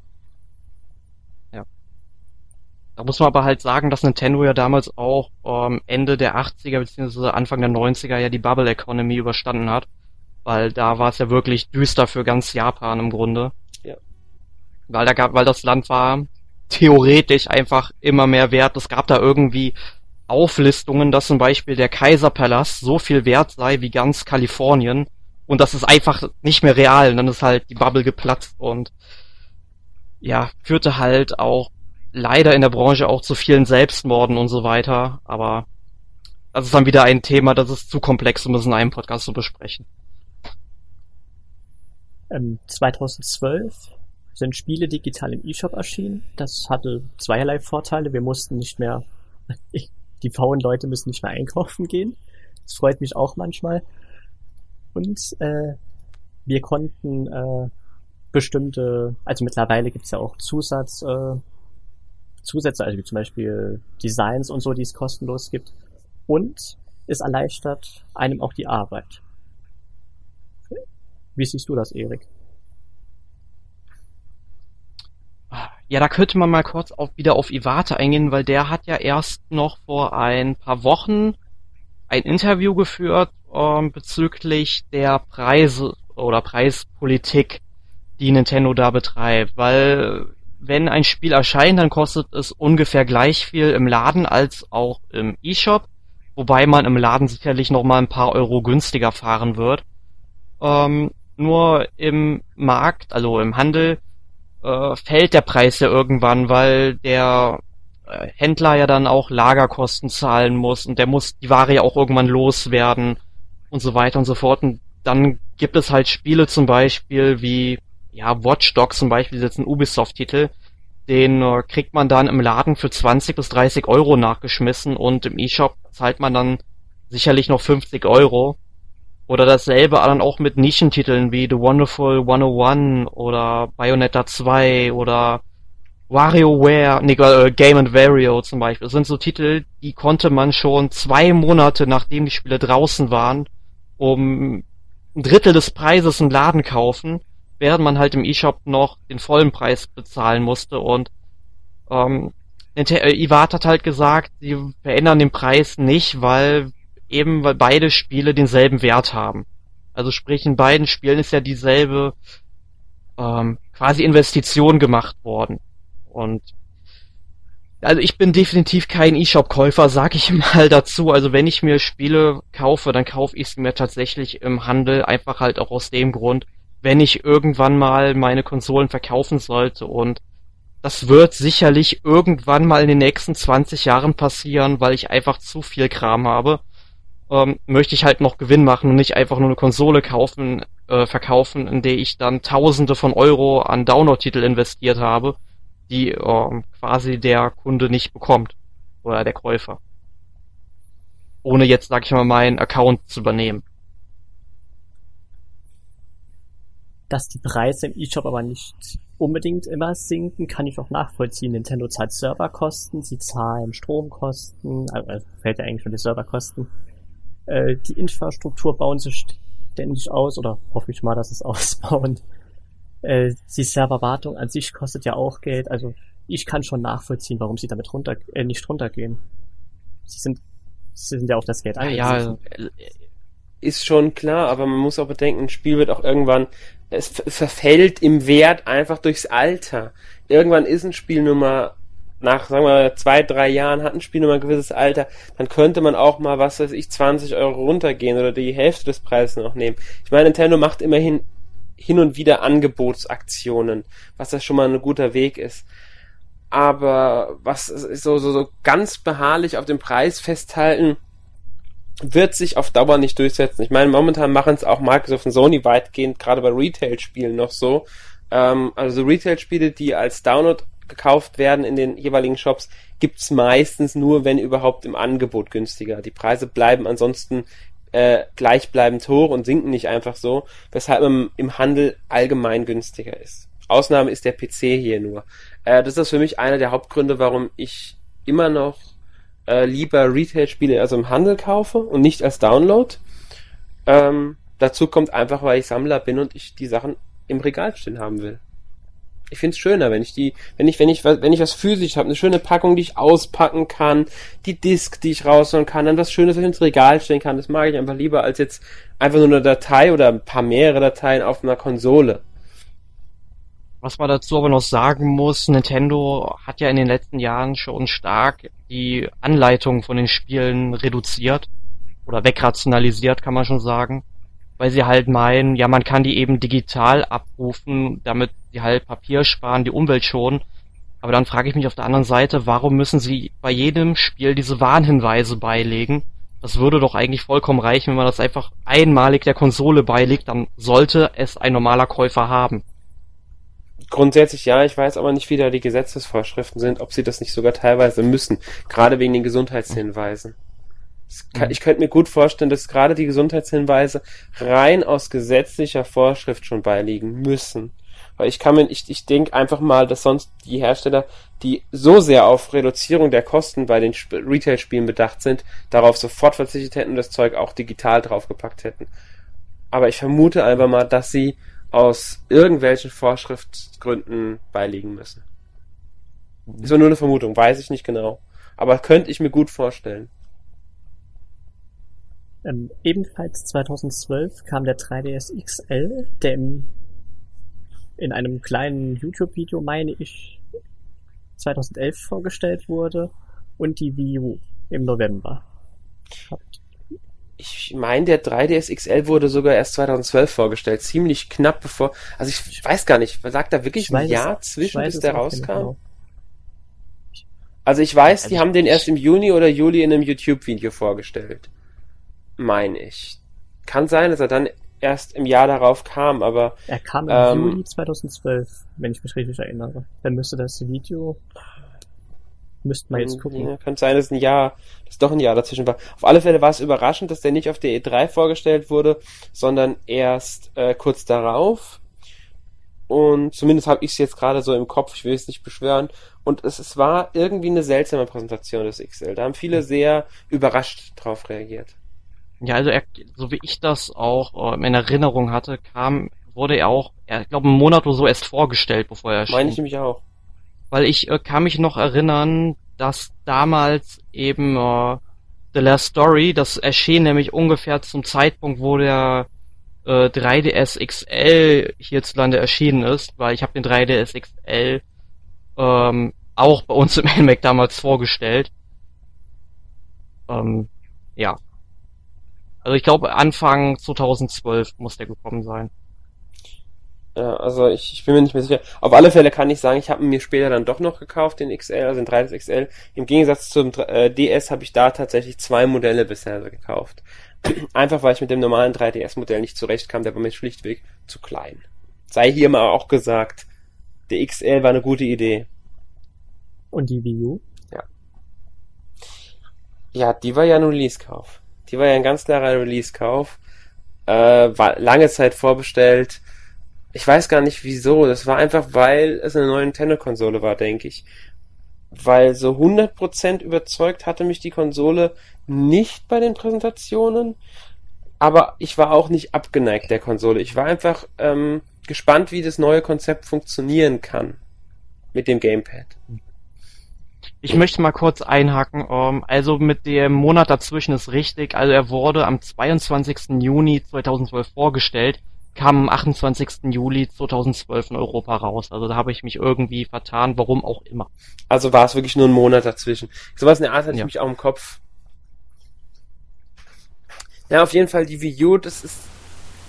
Ja. Da muss man aber halt sagen, dass Nintendo ja damals auch ähm, Ende der 80er bzw. Anfang der 90er ja die Bubble Economy überstanden hat. Weil da war es ja wirklich düster für ganz Japan im Grunde weil da gab, weil das Land war theoretisch einfach immer mehr wert. Es gab da irgendwie Auflistungen, dass zum Beispiel der Kaiserpalast so viel wert sei wie ganz Kalifornien und das ist einfach nicht mehr real. Und dann ist halt die Bubble geplatzt und ja, führte halt auch leider in der Branche auch zu vielen Selbstmorden und so weiter. Aber das ist dann wieder ein Thema, das ist zu komplex, um es in einem Podcast zu besprechen. Ähm, 2012 sind Spiele digital im eShop erschienen. Das hatte zweierlei Vorteile. Wir mussten nicht mehr, die faulen Leute müssen nicht mehr einkaufen gehen. Das freut mich auch manchmal. Und äh, wir konnten äh, bestimmte, also mittlerweile gibt's ja auch Zusatz, äh, Zusätze, also wie zum Beispiel Designs und so, die es kostenlos gibt. Und es erleichtert einem auch die Arbeit. Wie siehst du das, Erik? Ja, da könnte man mal kurz auch wieder auf Iwate eingehen, weil der hat ja erst noch vor ein paar Wochen ein Interview geführt ähm, bezüglich der Preise oder Preispolitik, die Nintendo da betreibt, weil wenn ein Spiel erscheint, dann kostet es ungefähr gleich viel im Laden als auch im eShop, wobei man im Laden sicherlich noch mal ein paar Euro günstiger fahren wird. Ähm, nur im Markt, also im Handel, äh, fällt der Preis ja irgendwann, weil der äh, Händler ja dann auch Lagerkosten zahlen muss und der muss die Ware ja auch irgendwann loswerden und so weiter und so fort. Und dann gibt es halt Spiele zum Beispiel wie ja, Watch Dogs zum Beispiel, das ist ein Ubisoft-Titel, den äh, kriegt man dann im Laden für 20 bis 30 Euro nachgeschmissen und im eShop zahlt man dann sicherlich noch 50 Euro. Oder dasselbe dann auch mit Nischentiteln wie The Wonderful 101 oder Bayonetta 2 oder WarioWare, nee, äh, Game and Wario zum Beispiel. Das sind so Titel, die konnte man schon zwei Monate nachdem die Spiele draußen waren, um ein Drittel des Preises im Laden kaufen während man halt im eShop noch den vollen Preis bezahlen musste und ähm, äh, Iwata hat halt gesagt, sie verändern den Preis nicht, weil eben weil beide Spiele denselben Wert haben. Also sprich, in beiden Spielen ist ja dieselbe ähm, quasi Investition gemacht worden. Und also ich bin definitiv kein eShop-Käufer, sag ich mal dazu. Also wenn ich mir Spiele kaufe, dann kaufe ich es mir tatsächlich im Handel, einfach halt auch aus dem Grund, wenn ich irgendwann mal meine Konsolen verkaufen sollte und das wird sicherlich irgendwann mal in den nächsten 20 Jahren passieren, weil ich einfach zu viel Kram habe. Ähm, möchte ich halt noch Gewinn machen und nicht einfach nur eine Konsole kaufen, äh, verkaufen, in der ich dann Tausende von Euro an Download-Titel investiert habe, die äh, quasi der Kunde nicht bekommt oder der Käufer. Ohne jetzt, sag ich mal, meinen Account zu übernehmen. Dass die Preise im eShop aber nicht unbedingt immer sinken, kann ich auch nachvollziehen. Nintendo zahlt Serverkosten, sie zahlen Stromkosten, also fällt ja eigentlich schon die Serverkosten. Äh, die Infrastruktur bauen sie ständig aus oder hoffe ich mal, dass es ausbauen. Äh, die Serverwartung an sich kostet ja auch Geld, also ich kann schon nachvollziehen, warum sie damit runter, äh, nicht runtergehen. Sie sind, sie sind ja auf das Geld angewiesen. Ja, also, ist schon klar, aber man muss auch bedenken, ein Spiel wird auch irgendwann es verfällt im Wert einfach durchs Alter. Irgendwann ist ein Spiel Nummer nach, sagen wir, zwei, drei Jahren hat ein Spiel Nummer ein gewisses Alter, dann könnte man auch mal, was weiß ich, 20 Euro runtergehen oder die Hälfte des Preises noch nehmen. Ich meine, Nintendo macht immerhin hin und wieder Angebotsaktionen, was das schon mal ein guter Weg ist. Aber was so, so, so ganz beharrlich auf dem Preis festhalten, wird sich auf Dauer nicht durchsetzen. Ich meine, momentan machen es auch Microsoft und Sony weitgehend, gerade bei Retail-Spielen noch so. Ähm, also Retail-Spiele, die als Download gekauft werden in den jeweiligen Shops, gibt's meistens nur, wenn überhaupt im Angebot günstiger. Die Preise bleiben ansonsten äh, gleichbleibend hoch und sinken nicht einfach so, weshalb man im Handel allgemein günstiger ist. Ausnahme ist der PC hier nur. Äh, das ist für mich einer der Hauptgründe, warum ich immer noch äh, lieber Retail-Spiele also im Handel kaufe und nicht als Download. Ähm, dazu kommt einfach, weil ich Sammler bin und ich die Sachen im Regal stehen haben will. Ich find's schöner, wenn ich die, wenn ich, wenn ich, wenn ich was physisch habe, eine schöne Packung, die ich auspacken kann, die Disk, die ich rausholen kann, dann was Schönes, was ich ins Regal stellen kann. Das mag ich einfach lieber als jetzt einfach nur eine Datei oder ein paar mehrere Dateien auf einer Konsole. Was man dazu aber noch sagen muss, Nintendo hat ja in den letzten Jahren schon stark die Anleitung von den Spielen reduziert oder wegrationalisiert, kann man schon sagen, weil sie halt meinen, ja, man kann die eben digital abrufen, damit sie halt Papier sparen, die Umwelt schonen. Aber dann frage ich mich auf der anderen Seite, warum müssen sie bei jedem Spiel diese Warnhinweise beilegen? Das würde doch eigentlich vollkommen reichen, wenn man das einfach einmalig der Konsole beilegt, dann sollte es ein normaler Käufer haben Grundsätzlich ja, ich weiß aber nicht, wie da die Gesetzesvorschriften sind, ob sie das nicht sogar teilweise müssen, gerade wegen den Gesundheitshinweisen. Kann, ich könnte mir gut vorstellen, dass gerade die Gesundheitshinweise rein aus gesetzlicher Vorschrift schon beiliegen müssen. Weil ich kann mir, ich, ich denke einfach mal, dass sonst die Hersteller, die so sehr auf Reduzierung der Kosten bei den Retail-Spielen bedacht sind, darauf sofort verzichtet hätten und das Zeug auch digital draufgepackt hätten. Aber ich vermute einfach mal, dass sie aus irgendwelchen Vorschriftsgründen beiliegen müssen. Ist nur eine Vermutung, weiß ich nicht genau. Aber könnte ich mir gut vorstellen. Ähm, ebenfalls 2012 kam der 3DS XL, der im, in einem kleinen YouTube-Video, meine ich, 2011 vorgestellt wurde, und die Wii U im November. Ich meine, der 3DS XL wurde sogar erst 2012 vorgestellt, ziemlich knapp bevor. Also ich, weiß gar nicht, sagt da wirklich ein Jahr es, zwischen, bis der rauskam? Genau. Also ich weiß, also die haben den erst im Juni oder Juli in einem YouTube-Video vorgestellt meine ich. Kann sein, dass er dann erst im Jahr darauf kam, aber. Er kam im ähm, Juli 2012, wenn ich mich richtig erinnere. Dann müsste das Video. Müssten wir jetzt gucken. Ja, könnte sein, dass ein Jahr, dass doch ein Jahr dazwischen war. Auf alle Fälle war es überraschend, dass der nicht auf der E3 vorgestellt wurde, sondern erst äh, kurz darauf. Und zumindest habe ich es jetzt gerade so im Kopf, ich will es nicht beschwören. Und es, es war irgendwie eine seltsame Präsentation des XL. Da haben viele sehr überrascht drauf reagiert. Ja, also er, so wie ich das auch äh, in Erinnerung hatte, kam, wurde er auch, er, ich glaube, einen Monat oder so erst vorgestellt, bevor er erschien. Meine ich nämlich auch. Weil ich äh, kann mich noch erinnern, dass damals eben äh, The Last Story, das erschien nämlich ungefähr zum Zeitpunkt, wo der äh, 3DS XL hierzulande erschienen ist, weil ich habe den 3DS XL ähm, auch bei uns im NMAC damals vorgestellt. Ähm, ja. Also ich glaube Anfang 2012 muss der gekommen sein. Ja, also ich, ich bin mir nicht mehr sicher. Auf alle Fälle kann ich sagen, ich habe mir später dann doch noch gekauft, den XL, also den 3DS XL. Im Gegensatz zum äh, DS habe ich da tatsächlich zwei Modelle bisher gekauft. Einfach weil ich mit dem normalen 3DS-Modell nicht zurechtkam, der war mir schlichtweg zu klein. Sei hier mal auch gesagt, der XL war eine gute Idee. Und die Wii U? Ja. Ja, die war ja ein Release-Kauf. Die war ja ein ganz klarer Release-Kauf. Äh, war lange Zeit vorbestellt. Ich weiß gar nicht wieso. Das war einfach, weil es eine neue Nintendo-Konsole war, denke ich. Weil so 100% überzeugt hatte mich die Konsole nicht bei den Präsentationen. Aber ich war auch nicht abgeneigt der Konsole. Ich war einfach ähm, gespannt, wie das neue Konzept funktionieren kann. Mit dem Gamepad. Ich möchte mal kurz einhaken. Ähm, also mit dem Monat dazwischen ist richtig. Also er wurde am 22. Juni 2012 vorgestellt, kam am 28. Juli 2012 in Europa raus. Also da habe ich mich irgendwie vertan, warum auch immer. Also war es wirklich nur ein Monat dazwischen. So was in der Art hatte ja. ich mich auch im Kopf. Ja, auf jeden Fall die Wii U, das ist,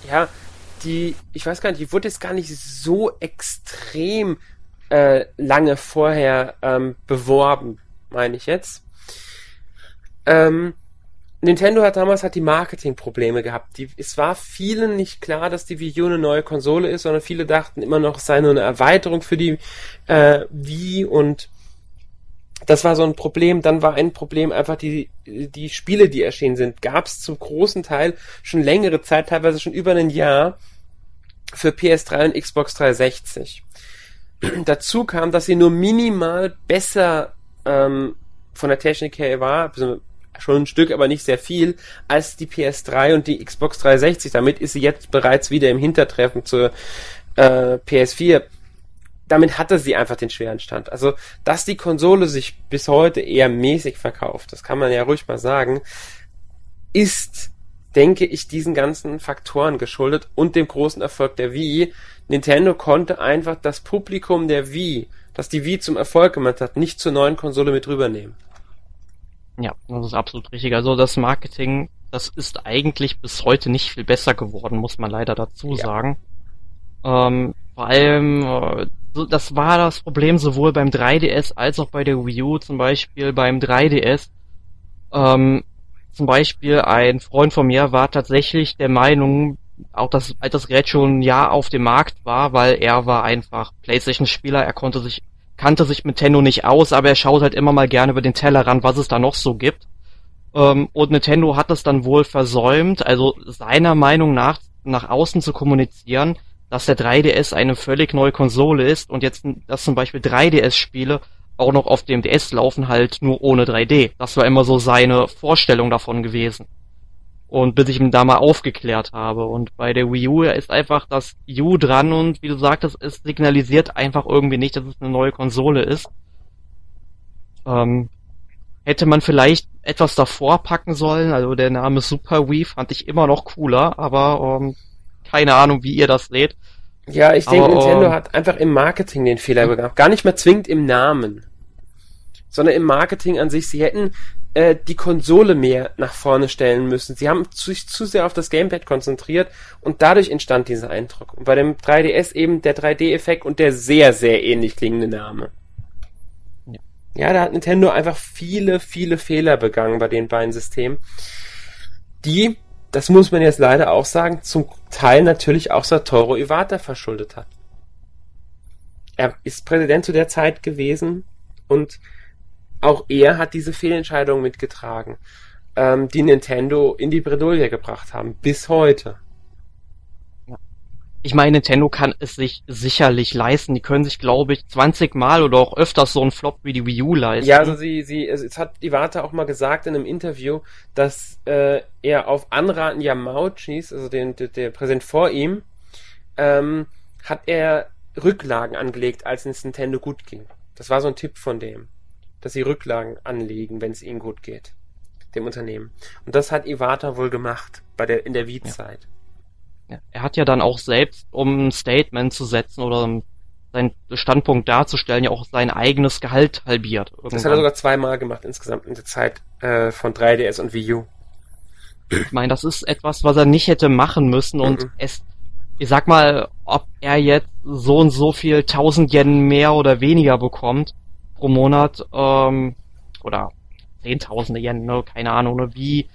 ja, die, ich weiß gar nicht, die wurde jetzt gar nicht so extrem äh, lange vorher ähm, beworben, meine ich jetzt. Ähm, Nintendo hat damals halt die Marketingprobleme gehabt. Die, es war vielen nicht klar, dass die Wii U eine neue Konsole ist, sondern viele dachten immer noch, es sei nur eine Erweiterung für die äh, Wii und das war so ein Problem. Dann war ein Problem einfach die, die Spiele, die erschienen sind, gab es zum großen Teil schon längere Zeit, teilweise schon über ein Jahr für PS3 und Xbox 360. Dazu kam, dass sie nur minimal besser ähm, von der Technik her war, schon ein Stück, aber nicht sehr viel, als die PS3 und die Xbox 360. Damit ist sie jetzt bereits wieder im Hintertreffen zur äh, PS4. Damit hatte sie einfach den schweren Stand. Also, dass die Konsole sich bis heute eher mäßig verkauft, das kann man ja ruhig mal sagen, ist, denke ich, diesen ganzen Faktoren geschuldet und dem großen Erfolg der Wii, Nintendo konnte einfach das Publikum der Wii, das die Wii zum Erfolg gemacht hat, nicht zur neuen Konsole mit rübernehmen. Ja, das ist absolut richtig. Also das Marketing, das ist eigentlich bis heute nicht viel besser geworden, muss man leider dazu ja. sagen. Ähm, vor allem, äh, das war das Problem sowohl beim 3DS als auch bei der Wii U, zum Beispiel beim 3DS. Ähm, zum Beispiel ein Freund von mir war tatsächlich der Meinung, auch das, als das Gerät schon ein Jahr auf dem Markt war, weil er war einfach Playstation-Spieler, er konnte sich, kannte sich mit Nintendo nicht aus, aber er schaut halt immer mal gerne über den Teller ran, was es da noch so gibt. Ähm, und Nintendo hat es dann wohl versäumt, also seiner Meinung nach nach außen zu kommunizieren, dass der 3DS eine völlig neue Konsole ist und jetzt, dass zum Beispiel 3DS-Spiele auch noch auf dem DS laufen, halt nur ohne 3D. Das war immer so seine Vorstellung davon gewesen. Und bis ich ihn da mal aufgeklärt habe. Und bei der Wii U ist einfach das U dran und wie du sagtest, es signalisiert einfach irgendwie nicht, dass es eine neue Konsole ist. Ähm, hätte man vielleicht etwas davor packen sollen, also der Name Super Wii fand ich immer noch cooler, aber ähm, keine Ahnung, wie ihr das seht. Ja, ich denke, Nintendo ähm, hat einfach im Marketing den Fehler begangen. Gar nicht mehr zwingend im Namen, sondern im Marketing an sich. Sie hätten äh, die Konsole mehr nach vorne stellen müssen. Sie haben sich zu sehr auf das Gamepad konzentriert und dadurch entstand dieser Eindruck. Und bei dem 3DS eben der 3D-Effekt und der sehr, sehr ähnlich klingende Name. Ja. ja, da hat Nintendo einfach viele, viele Fehler begangen bei den beiden Systemen, die das muss man jetzt leider auch sagen, zum Teil natürlich auch Satoru Iwata verschuldet hat. Er ist Präsident zu der Zeit gewesen und auch er hat diese Fehlentscheidung mitgetragen, ähm, die Nintendo in die Bredouille gebracht haben, bis heute ich meine, Nintendo kann es sich sicherlich leisten. Die können sich, glaube ich, 20 Mal oder auch öfters so einen Flop wie die Wii U leisten. Ja, also sie, sie, es hat Iwata auch mal gesagt in einem Interview, dass äh, er auf Anraten Yamauchis, also den, der, der Präsident vor ihm, ähm, hat er Rücklagen angelegt, als es Nintendo gut ging. Das war so ein Tipp von dem, dass sie Rücklagen anlegen, wenn es ihnen gut geht, dem Unternehmen. Und das hat Iwata wohl gemacht bei der in der Wii-Zeit. Ja er hat ja dann auch selbst, um ein Statement zu setzen oder seinen Standpunkt darzustellen, ja auch sein eigenes Gehalt halbiert. Irgendwann. Das hat er sogar zweimal gemacht insgesamt in der Zeit äh, von 3DS und Wii U. Ich meine, das ist etwas, was er nicht hätte machen müssen und mhm. es, ich sag mal, ob er jetzt so und so viel 1000 Yen mehr oder weniger bekommt pro Monat, ähm, oder zehntausende Yen, ne, keine Ahnung, ne, wie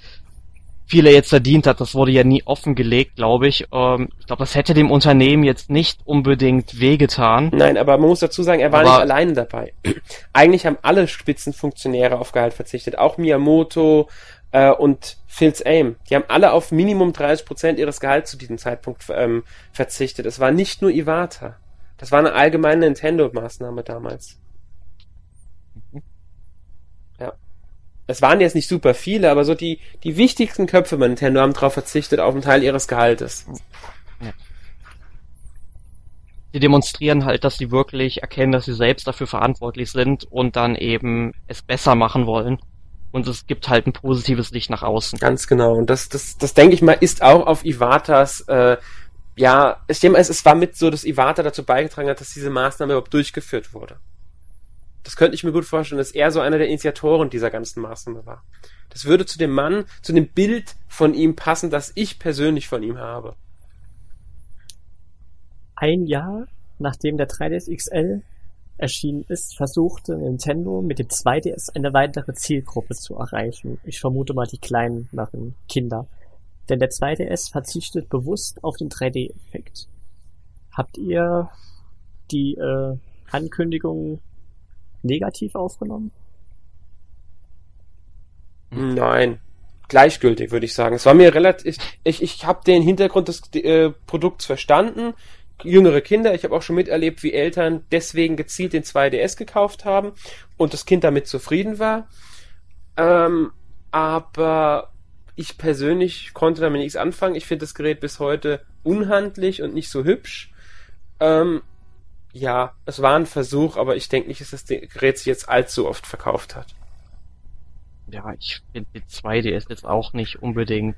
viel er jetzt verdient hat, das wurde ja nie offengelegt, glaube ich. Ähm, ich glaube, das hätte dem Unternehmen jetzt nicht unbedingt wehgetan. Nein, aber man muss dazu sagen, er war aber nicht alleine dabei. Eigentlich haben alle Spitzenfunktionäre auf Gehalt verzichtet, auch Miyamoto äh, und Phil's Aim. Die haben alle auf Minimum 30 Prozent ihres Gehalts zu diesem Zeitpunkt ähm, verzichtet. Es war nicht nur Iwata. Das war eine allgemeine Nintendo-Maßnahme damals. Es waren jetzt nicht super viele, aber so die, die wichtigsten Köpfe bei Nintendo haben darauf verzichtet, auf einen Teil ihres Gehaltes. Ja. Die demonstrieren halt, dass sie wirklich erkennen, dass sie selbst dafür verantwortlich sind und dann eben es besser machen wollen. Und es gibt halt ein positives Licht nach außen. Ganz genau. Und das, das, das denke ich mal, ist auch auf Iwatas, äh, ja, es, es war mit so, dass Iwata dazu beigetragen hat, dass diese Maßnahme überhaupt durchgeführt wurde. Das könnte ich mir gut vorstellen, dass er so einer der Initiatoren dieser ganzen Maßnahme war. Das würde zu dem Mann, zu dem Bild von ihm passen, das ich persönlich von ihm habe. Ein Jahr nachdem der 3DS XL erschienen ist, versuchte Nintendo mit dem 2DS eine weitere Zielgruppe zu erreichen. Ich vermute mal die kleineren Kinder. Denn der 2DS verzichtet bewusst auf den 3D-Effekt. Habt ihr die äh, Ankündigung negativ aufgenommen? Nein, gleichgültig würde ich sagen. Es war mir relativ, ich, ich habe den Hintergrund des äh, Produkts verstanden. Jüngere Kinder, ich habe auch schon miterlebt, wie Eltern deswegen gezielt den 2DS gekauft haben und das Kind damit zufrieden war. Ähm, aber ich persönlich konnte damit nichts anfangen. Ich finde das Gerät bis heute unhandlich und nicht so hübsch. Ähm, ja, es war ein Versuch, aber ich denke nicht, dass das Gerät sich jetzt allzu oft verkauft hat. Ja, ich finde die 2DS jetzt auch nicht unbedingt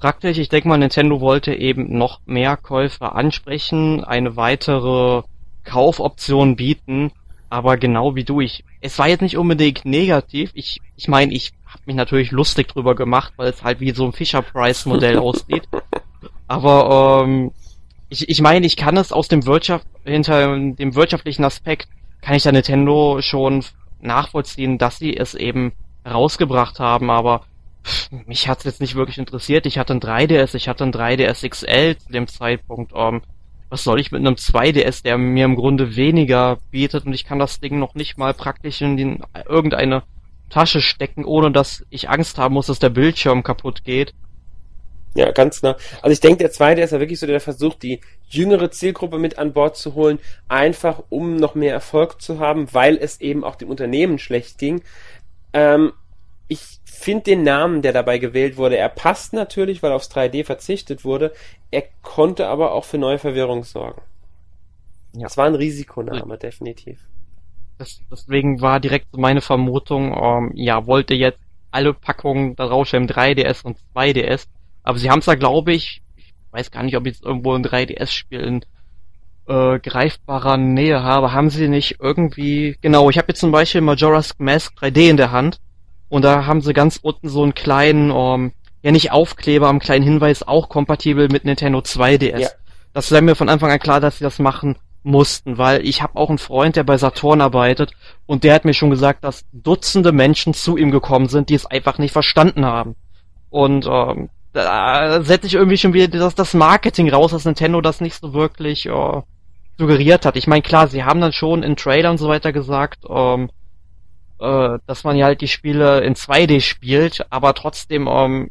praktisch. Ich denke mal, Nintendo wollte eben noch mehr Käufer ansprechen, eine weitere Kaufoption bieten, aber genau wie du, ich, es war jetzt nicht unbedingt negativ. Ich, ich meine, ich habe mich natürlich lustig drüber gemacht, weil es halt wie so ein Fisher Price Modell aussieht. Aber ähm, ich, ich meine, ich kann es aus dem Wirtschaft, hinter dem wirtschaftlichen Aspekt, kann ich da Nintendo schon nachvollziehen, dass sie es eben rausgebracht haben, aber mich hat's jetzt nicht wirklich interessiert. Ich hatte ein 3DS, ich hatte ein 3DS XL zu dem Zeitpunkt. Um, ähm, was soll ich mit einem 2DS, der mir im Grunde weniger bietet und ich kann das Ding noch nicht mal praktisch in die, irgendeine Tasche stecken, ohne dass ich Angst haben muss, dass der Bildschirm kaputt geht. Ja, ganz genau. Also ich denke, der zweite ist ja wirklich so der Versuch, die jüngere Zielgruppe mit an Bord zu holen, einfach um noch mehr Erfolg zu haben, weil es eben auch dem Unternehmen schlecht ging. Ähm, ich finde den Namen, der dabei gewählt wurde, er passt natürlich, weil aufs 3D verzichtet wurde. Er konnte aber auch für neue Verwirrung sorgen. Ja. Das war ein Risikoname, definitiv. Das, deswegen war direkt meine Vermutung, ähm, ja, wollte jetzt alle Packungen da rausstellen, 3DS und 2DS. Aber sie haben es da, glaube ich, ich weiß gar nicht, ob ich jetzt irgendwo ein 3DS-Spiel in äh, greifbarer Nähe habe, haben sie nicht irgendwie, genau, ich habe jetzt zum Beispiel Majora's Mask 3D in der Hand und da haben sie ganz unten so einen kleinen, ähm, ja nicht Aufkleber, einen kleinen Hinweis, auch kompatibel mit Nintendo 2DS. Ja. Das war mir von Anfang an klar, dass sie das machen mussten, weil ich habe auch einen Freund, der bei Saturn arbeitet und der hat mir schon gesagt, dass Dutzende Menschen zu ihm gekommen sind, die es einfach nicht verstanden haben. Und ähm, da setze ich irgendwie schon wieder das, das Marketing raus, dass Nintendo das nicht so wirklich äh, suggeriert hat. Ich meine, klar, sie haben dann schon in Trailer und so weiter gesagt, ähm, äh, dass man ja halt die Spiele in 2D spielt, aber trotzdem, ähm,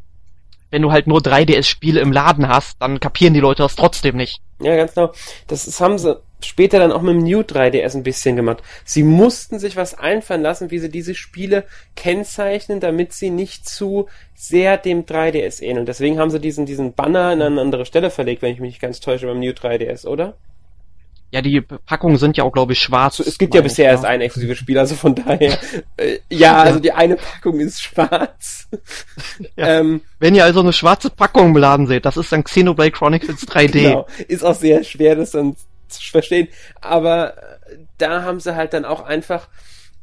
wenn du halt nur 3DS-Spiele im Laden hast, dann kapieren die Leute das trotzdem nicht. Ja, ganz genau. Das, das haben sie später dann auch mit dem New 3DS ein bisschen gemacht. Sie mussten sich was einfallen lassen, wie sie diese Spiele kennzeichnen, damit sie nicht zu sehr dem 3DS ähneln. Deswegen haben sie diesen, diesen Banner in eine andere Stelle verlegt, wenn ich mich nicht ganz täusche, beim New 3DS, oder? Ja, die Packungen sind ja auch, glaube ich, schwarz. So, es gibt ja bisher ich, erst ein exklusives Spiel, also von daher. Äh, ja, also die eine Packung ist schwarz. Ja. Ähm, Wenn ihr also eine schwarze Packung im Laden seht, das ist dann Xenoblade Chronicles 3D. Genau, ist auch sehr schwer, das dann verstehen. Aber äh, da haben sie halt dann auch einfach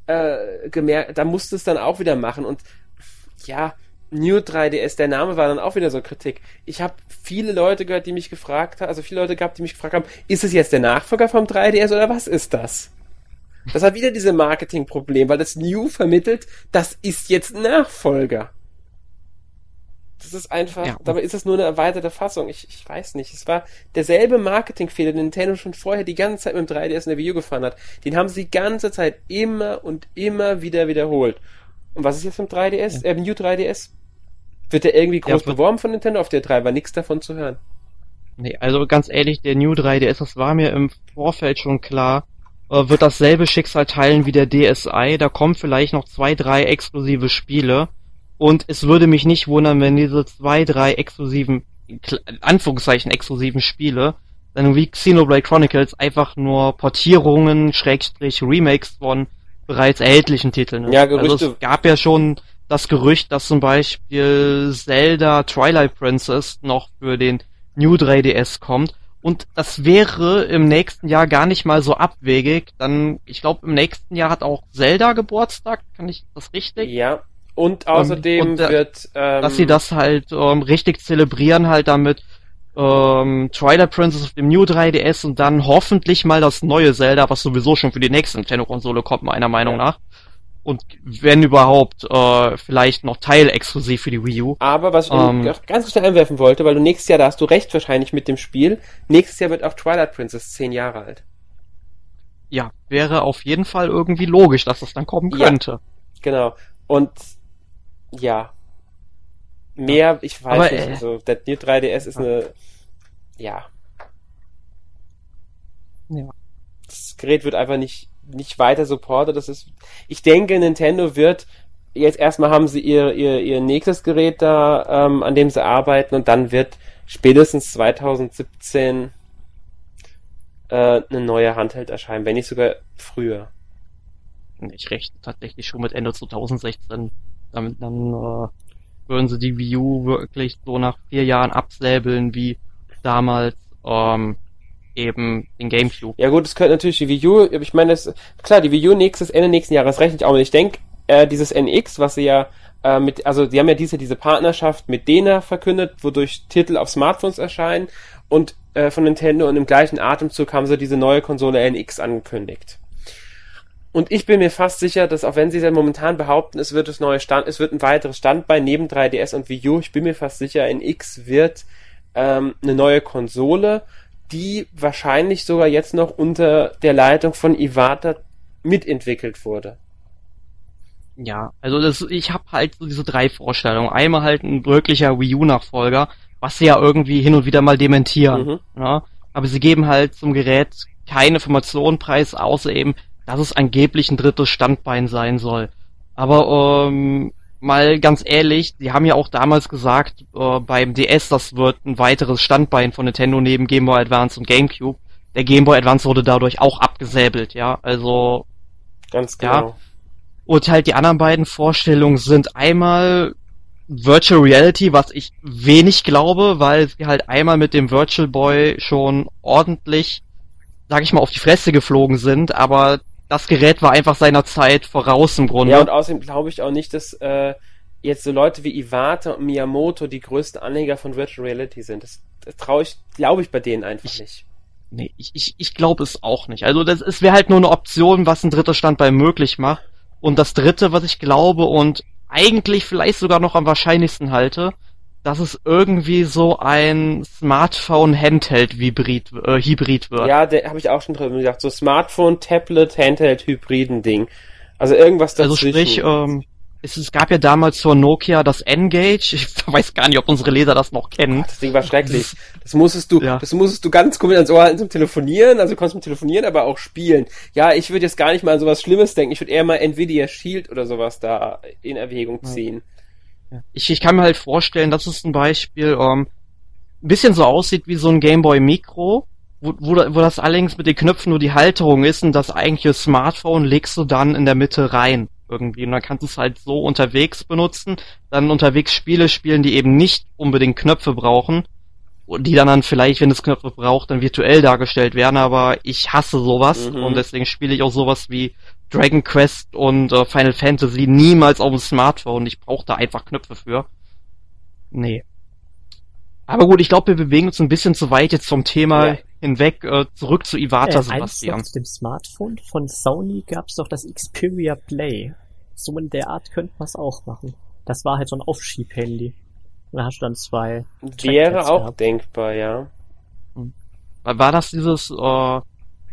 äh, gemerkt, da musste es dann auch wieder machen. Und ja, New 3DS, der Name war dann auch wieder so Kritik. Ich habe viele Leute gehört, die mich gefragt haben, also viele Leute gehabt, die mich gefragt haben, ist es jetzt der Nachfolger vom 3DS oder was ist das? Das hat wieder diese Marketingproblem, weil das New vermittelt, das ist jetzt Nachfolger. Das ist einfach, ja. dabei ist es nur eine erweiterte Fassung. Ich, ich weiß nicht. Es war derselbe Marketingfehler, den Nintendo schon vorher die ganze Zeit mit dem 3DS in der Wii U gefahren hat. Den haben sie die ganze Zeit immer und immer wieder wiederholt. Und was ist jetzt mit dem 3DS, ja. äh, New 3DS? Wird der irgendwie groß ja, beworben von Nintendo? Auf der 3 war nichts davon zu hören. Nee, also ganz ehrlich, der New 3DS, das war mir im Vorfeld schon klar, äh, wird dasselbe Schicksal teilen wie der DSi. Da kommen vielleicht noch zwei, drei exklusive Spiele. Und es würde mich nicht wundern, wenn diese zwei, drei exklusiven, Anführungszeichen exklusiven Spiele, dann wie Xenoblade Chronicles einfach nur Portierungen, Schrägstrich, Remakes von bereits erhältlichen Titeln. Ja, Gerüchte. Also es gab ja schon das Gerücht, dass zum Beispiel Zelda Twilight Princess noch für den New 3DS kommt. Und das wäre im nächsten Jahr gar nicht mal so abwegig. Dann, ich glaube, im nächsten Jahr hat auch Zelda Geburtstag. Kann ich das richtig? Ja. Und außerdem ähm, und, äh, wird, ähm, dass sie das halt ähm, richtig zelebrieren, halt damit ähm, Twilight Princess auf dem New 3DS und dann hoffentlich mal das neue Zelda, was sowieso schon für die nächste Nintendo-Konsole kommt, meiner Meinung ja. nach und wenn überhaupt äh, vielleicht noch teilexklusiv für die Wii U. Aber was ich ähm, ganz schnell einwerfen wollte, weil du nächstes Jahr, da hast du recht wahrscheinlich mit dem Spiel, nächstes Jahr wird auch Twilight Princess zehn Jahre alt. Ja, wäre auf jeden Fall irgendwie logisch, dass das dann kommen könnte. Ja, genau. Und ja. Mehr, ich weiß Aber, nicht, äh, also der New 3DS ist eine ja. Ja. Das Gerät wird einfach nicht nicht weiter supportet. Das ist, ich denke, Nintendo wird jetzt erstmal haben sie ihr, ihr, ihr nächstes Gerät da, ähm, an dem sie arbeiten und dann wird spätestens 2017 äh, eine neue Handheld erscheinen, wenn nicht sogar früher. Ich rechne tatsächlich schon mit Ende 2016. Damit dann äh, würden sie die Wii U wirklich so nach vier Jahren absäbeln wie damals ähm, eben den Gamecube. Ja gut, es könnte natürlich die Wii U, ich meine, das, klar, die Wii U nächstes, Ende nächsten Jahres rechne ich auch mit. Ich denke, äh, dieses NX, was sie ja äh, mit, also sie haben ja diese, diese Partnerschaft mit Dena verkündet, wodurch Titel auf Smartphones erscheinen und äh, von Nintendo und im gleichen Atemzug haben sie diese neue Konsole NX angekündigt. Und ich bin mir fast sicher, dass auch wenn sie es ja momentan behaupten, es wird das neue Stand, es wird ein weiteres Standbein neben 3DS und Wii U, ich bin mir fast sicher, in X wird ähm, eine neue Konsole, die wahrscheinlich sogar jetzt noch unter der Leitung von Iwata mitentwickelt wurde. Ja, also das, ich habe halt so diese drei Vorstellungen. Einmal halt ein wirklicher Wii U-Nachfolger, was sie ja irgendwie hin und wieder mal dementieren. Mhm. Ja? Aber sie geben halt zum Gerät keine Informationen preis, außer eben, dass es angeblich ein drittes Standbein sein soll. Aber ähm, mal ganz ehrlich, die haben ja auch damals gesagt, äh, beim DS, das wird ein weiteres Standbein von Nintendo neben Game Boy Advance und GameCube. Der Game Boy Advance wurde dadurch auch abgesäbelt, ja. Also. Ganz genau. Ja. Und halt die anderen beiden Vorstellungen sind einmal Virtual Reality, was ich wenig glaube, weil sie halt einmal mit dem Virtual Boy schon ordentlich, sag ich mal, auf die Fresse geflogen sind, aber das Gerät war einfach seiner Zeit voraus im Grunde. Ja, und außerdem glaube ich auch nicht, dass äh, jetzt so Leute wie Iwata und Miyamoto die größten Anhänger von Virtual Reality sind. Das, das traue ich, glaube ich bei denen einfach ich, nicht. Nee, ich, ich, ich glaube es auch nicht. Also das es wäre halt nur eine Option, was ein dritter Standbein möglich macht. Und das dritte, was ich glaube und eigentlich vielleicht sogar noch am wahrscheinlichsten halte, dass es irgendwie so ein Smartphone-Handheld-Hybrid äh, Hybrid wird. Ja, da habe ich auch schon drüber gesagt. So Smartphone, Tablet, Handheld-Hybriden-Ding. Also irgendwas also dazwischen. Also sprich, ähm, es, es gab ja damals zur Nokia das N-Gage. Ich weiß gar nicht, ob unsere Leser das noch kennen. Ach, das Ding war schrecklich. Das musstest du, ja. das musstest du ganz komisch ans Ohr halten zum Telefonieren. Also du konntest mit Telefonieren, aber auch spielen. Ja, ich würde jetzt gar nicht mal an sowas Schlimmes denken. Ich würde eher mal Nvidia Shield oder sowas da in Erwägung ziehen. Ja. Ich, ich kann mir halt vorstellen, das ist ein Beispiel, ähm, ein bisschen so aussieht wie so ein Gameboy Micro, wo, wo, wo das allerdings mit den Knöpfen nur die Halterung ist und das eigentliche Smartphone legst du dann in der Mitte rein irgendwie. Und dann kannst du es halt so unterwegs benutzen, dann unterwegs Spiele spielen, die eben nicht unbedingt Knöpfe brauchen, die dann dann vielleicht, wenn es Knöpfe braucht, dann virtuell dargestellt werden, aber ich hasse sowas mhm. und deswegen spiele ich auch sowas wie Dragon Quest und äh, Final Fantasy niemals auf dem Smartphone. Ich brauche da einfach Knöpfe für. Nee. Aber gut, ich glaube, wir bewegen uns ein bisschen zu weit jetzt vom Thema ja. hinweg äh, zurück zu Iwata, äh, Sebastian. Auf dem Smartphone von Sony gab es doch das Xperia Play. So in der Art könnte man es auch machen. Das war halt so ein Aufschiebhandy. Da hast du dann zwei. Wäre auch gehabt. denkbar, ja. War das dieses, äh,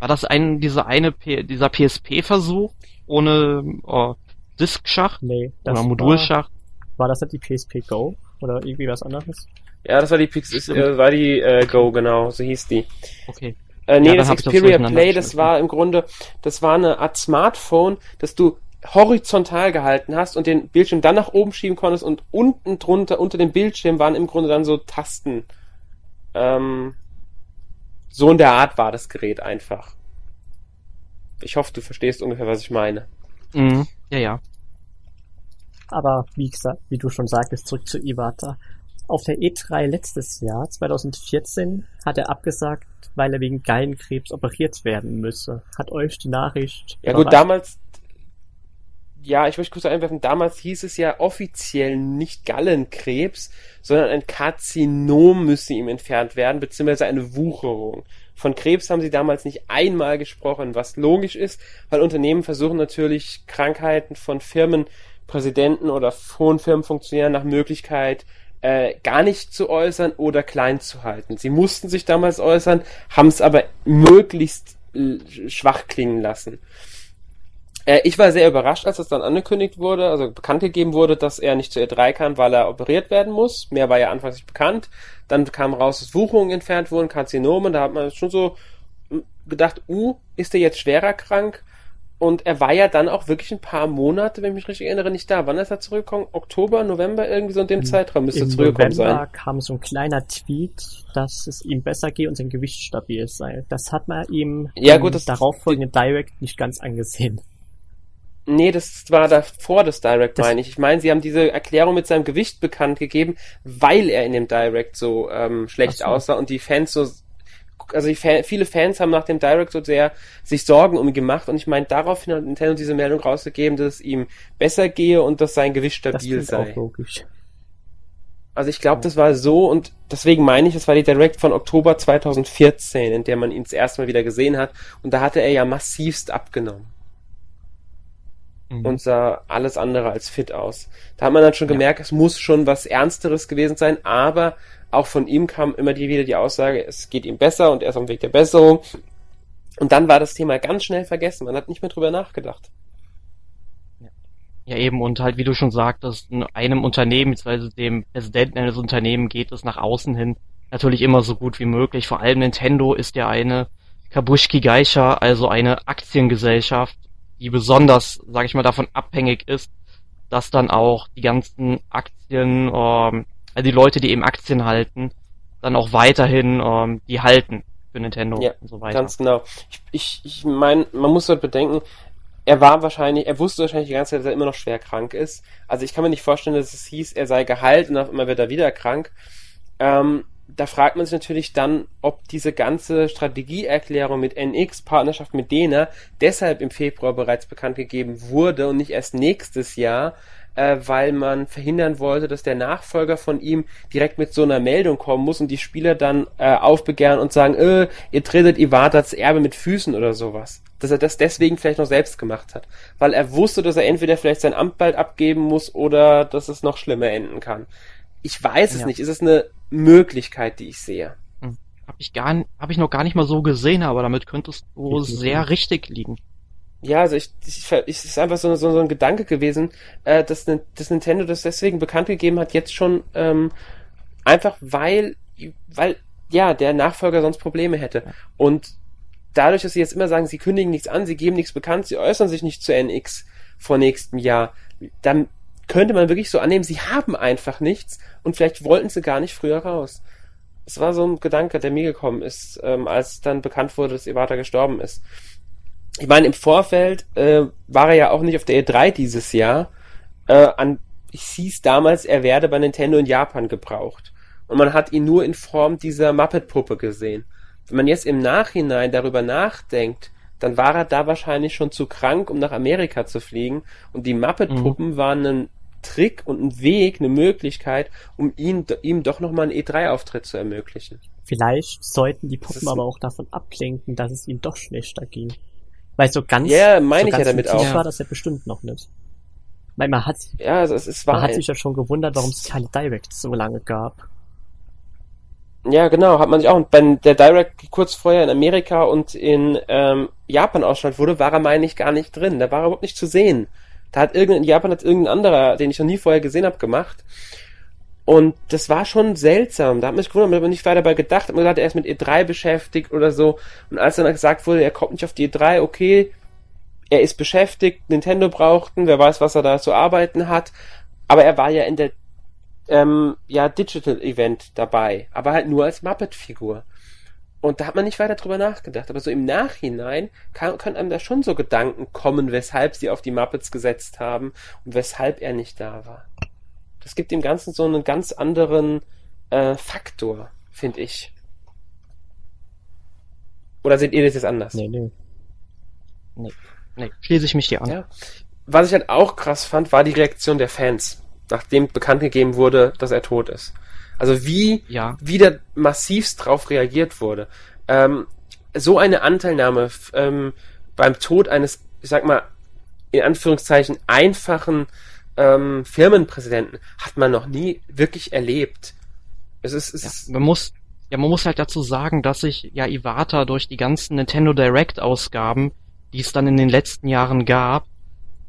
war das ein, dieser eine, P dieser PSP-Versuch ohne äh, Disk-Schacht? Nee. Das oder Modulschacht? War, war das nicht die PSP Go? Oder irgendwie was anderes? Ja, das war die Pix ist, äh, war die äh, Go, genau, so hieß die. Okay. Äh, nee, ja, das Xperia Play, das war im Grunde, das war eine Art Smartphone, das du horizontal gehalten hast und den Bildschirm dann nach oben schieben konntest und unten drunter, unter dem Bildschirm waren im Grunde dann so Tasten. Ähm, so in der Art war das Gerät einfach. Ich hoffe, du verstehst ungefähr, was ich meine. Mhm. Ja, ja. Aber wie gesagt, wie du schon sagtest, zurück zu Iwata. Auf der E3 letztes Jahr, 2014, hat er abgesagt, weil er wegen Gallenkrebs operiert werden müsse. Hat euch die Nachricht. Ja gut, damals, ja, ich möchte kurz einwerfen, damals hieß es ja offiziell nicht Gallenkrebs, sondern ein Karzinom müsse ihm entfernt werden, beziehungsweise eine Wucherung. Von Krebs haben sie damals nicht einmal gesprochen, was logisch ist, weil Unternehmen versuchen natürlich Krankheiten von Firmenpräsidenten oder hohen Firmenfunktionären nach Möglichkeit äh, gar nicht zu äußern oder klein zu halten. Sie mussten sich damals äußern, haben es aber möglichst äh, schwach klingen lassen. Äh, ich war sehr überrascht, als das dann angekündigt wurde, also bekannt gegeben wurde, dass er nicht zur E3 kann, weil er operiert werden muss. Mehr war ja anfangs nicht bekannt. Dann kam raus, dass Wucherungen entfernt wurden, Karzinome. Da hat man schon so hm, gedacht, uh, ist er jetzt schwerer krank? Und er war ja dann auch wirklich ein paar Monate, wenn ich mich richtig erinnere, nicht da. Wann ist er zurückgekommen? Oktober, November, irgendwie so in dem Im, Zeitraum müsste er zurückgekommen November sein. kam so ein kleiner Tweet, dass es ihm besser geht und sein Gewicht stabil sei. Das hat man ihm ja, gut, das, darauffolgenden Direct nicht ganz angesehen. Nee, das war davor das Direct, meine ich. Ich meine, sie haben diese Erklärung mit seinem Gewicht bekannt gegeben, weil er in dem Direct so ähm, schlecht so. aussah und die Fans so also die Fan, viele Fans haben nach dem Direct so sehr sich Sorgen um ihn gemacht und ich meine, daraufhin hat Nintendo diese Meldung rausgegeben, dass es ihm besser gehe und dass sein Gewicht stabil das sei. Auch logisch. Also ich glaube, das war so und deswegen meine ich, es war die Direct von Oktober 2014, in der man ihn das erste Mal wieder gesehen hat und da hatte er ja massivst abgenommen. Mhm. und sah alles andere als fit aus. Da hat man dann schon ja. gemerkt, es muss schon was Ernsteres gewesen sein, aber auch von ihm kam immer die, wieder die Aussage, es geht ihm besser und er ist auf dem Weg der Besserung. Und dann war das Thema ganz schnell vergessen. Man hat nicht mehr drüber nachgedacht. Ja, eben, und halt, wie du schon sagtest, in einem Unternehmen, beziehungsweise dem Präsidenten eines Unternehmens geht es nach außen hin natürlich immer so gut wie möglich. Vor allem Nintendo ist ja eine Kabushki Geisha, also eine Aktiengesellschaft, die besonders, sag ich mal, davon abhängig ist, dass dann auch die ganzen Aktien, ähm, also die Leute, die eben Aktien halten, dann auch weiterhin ähm, die halten für Nintendo ja, und so weiter. Ganz genau. Ich, ich, ich meine, man muss dort bedenken, er war wahrscheinlich, er wusste wahrscheinlich die ganze Zeit, dass er immer noch schwer krank ist. Also ich kann mir nicht vorstellen, dass es hieß, er sei geheilt und auf einmal wird er wieder krank. Ähm, da fragt man sich natürlich dann, ob diese ganze Strategieerklärung mit NX, Partnerschaft mit Dena, deshalb im Februar bereits bekannt gegeben wurde und nicht erst nächstes Jahr, äh, weil man verhindern wollte, dass der Nachfolger von ihm direkt mit so einer Meldung kommen muss und die Spieler dann äh, aufbegehren und sagen, äh, ihr tretet Iwatas Erbe mit Füßen oder sowas. Dass er das deswegen vielleicht noch selbst gemacht hat. Weil er wusste, dass er entweder vielleicht sein Amt bald abgeben muss oder dass es noch schlimmer enden kann. Ich weiß es ja. nicht. Ist es eine Möglichkeit, die ich sehe? Hm. Hab ich gar, hab ich noch gar nicht mal so gesehen, aber damit könntest du sehr richtig liegen. Ja, also ich, ich, ich ist einfach so, so, so ein Gedanke gewesen, äh, dass, dass Nintendo das deswegen bekannt gegeben hat, jetzt schon ähm, einfach weil, weil ja der Nachfolger sonst Probleme hätte. Und dadurch, dass sie jetzt immer sagen, sie kündigen nichts an, sie geben nichts bekannt, sie äußern sich nicht zu NX vor nächstem Jahr, dann könnte man wirklich so annehmen, sie haben einfach nichts und vielleicht wollten sie gar nicht früher raus. Es war so ein Gedanke, der mir gekommen ist, ähm, als dann bekannt wurde, dass Iwata gestorben ist ich meine, im Vorfeld äh, war er ja auch nicht auf der E3 dieses Jahr. Äh, an, ich hieß damals, er werde bei Nintendo in Japan gebraucht. Und man hat ihn nur in Form dieser Muppet-Puppe gesehen. Wenn man jetzt im Nachhinein darüber nachdenkt, dann war er da wahrscheinlich schon zu krank, um nach Amerika zu fliegen. Und die Muppet-Puppen mhm. waren ein Trick und ein Weg, eine Möglichkeit, um ihn, ihm doch nochmal einen E3-Auftritt zu ermöglichen. Vielleicht sollten die Puppen aber auch davon ablenken, dass es ihm doch schlechter ging. Weil so ganz, ja, meine so ich ja damit auch. war das ja bestimmt noch nicht. Weil man hat, ja, also es, war, man hat sich ja schon gewundert, warum es keine Direct so lange gab. Ja, genau, hat man sich auch, wenn der Direct kurz vorher in Amerika und in ähm, Japan ausgestrahlt wurde, war er, meine ich, gar nicht drin. Da war er überhaupt nicht zu sehen. Da hat irgendein, in Japan hat irgendein anderer, den ich noch nie vorher gesehen habe, gemacht. Und das war schon seltsam. Da hat man sich gewundert, man hat nicht weiter dabei gedacht, hat man gesagt, er ist mit E3 beschäftigt oder so. Und als dann gesagt wurde, er kommt nicht auf die E3, okay, er ist beschäftigt, Nintendo brauchten, wer weiß, was er da zu arbeiten hat. Aber er war ja in der ähm, ja, Digital Event dabei, aber halt nur als Muppet-Figur. Und da hat man nicht weiter drüber nachgedacht. Aber so im Nachhinein kann, können einem da schon so Gedanken kommen, weshalb sie auf die Muppets gesetzt haben und weshalb er nicht da war. Das gibt dem Ganzen so einen ganz anderen äh, Faktor, finde ich. Oder seht ihr das jetzt anders? Nee, nee. Nee, nee. Schließe ich mich dir an. Ja. Was ich halt auch krass fand, war die Reaktion der Fans, nachdem bekannt gegeben wurde, dass er tot ist. Also wie ja. wieder massivst drauf reagiert wurde. Ähm, so eine Anteilnahme ähm, beim Tod eines, ich sag mal, in Anführungszeichen einfachen ähm, Firmenpräsidenten hat man noch nie wirklich erlebt. Es ist, es ja, ist man muss, ja, man muss halt dazu sagen, dass sich ja Iwata durch die ganzen Nintendo Direct Ausgaben, die es dann in den letzten Jahren gab,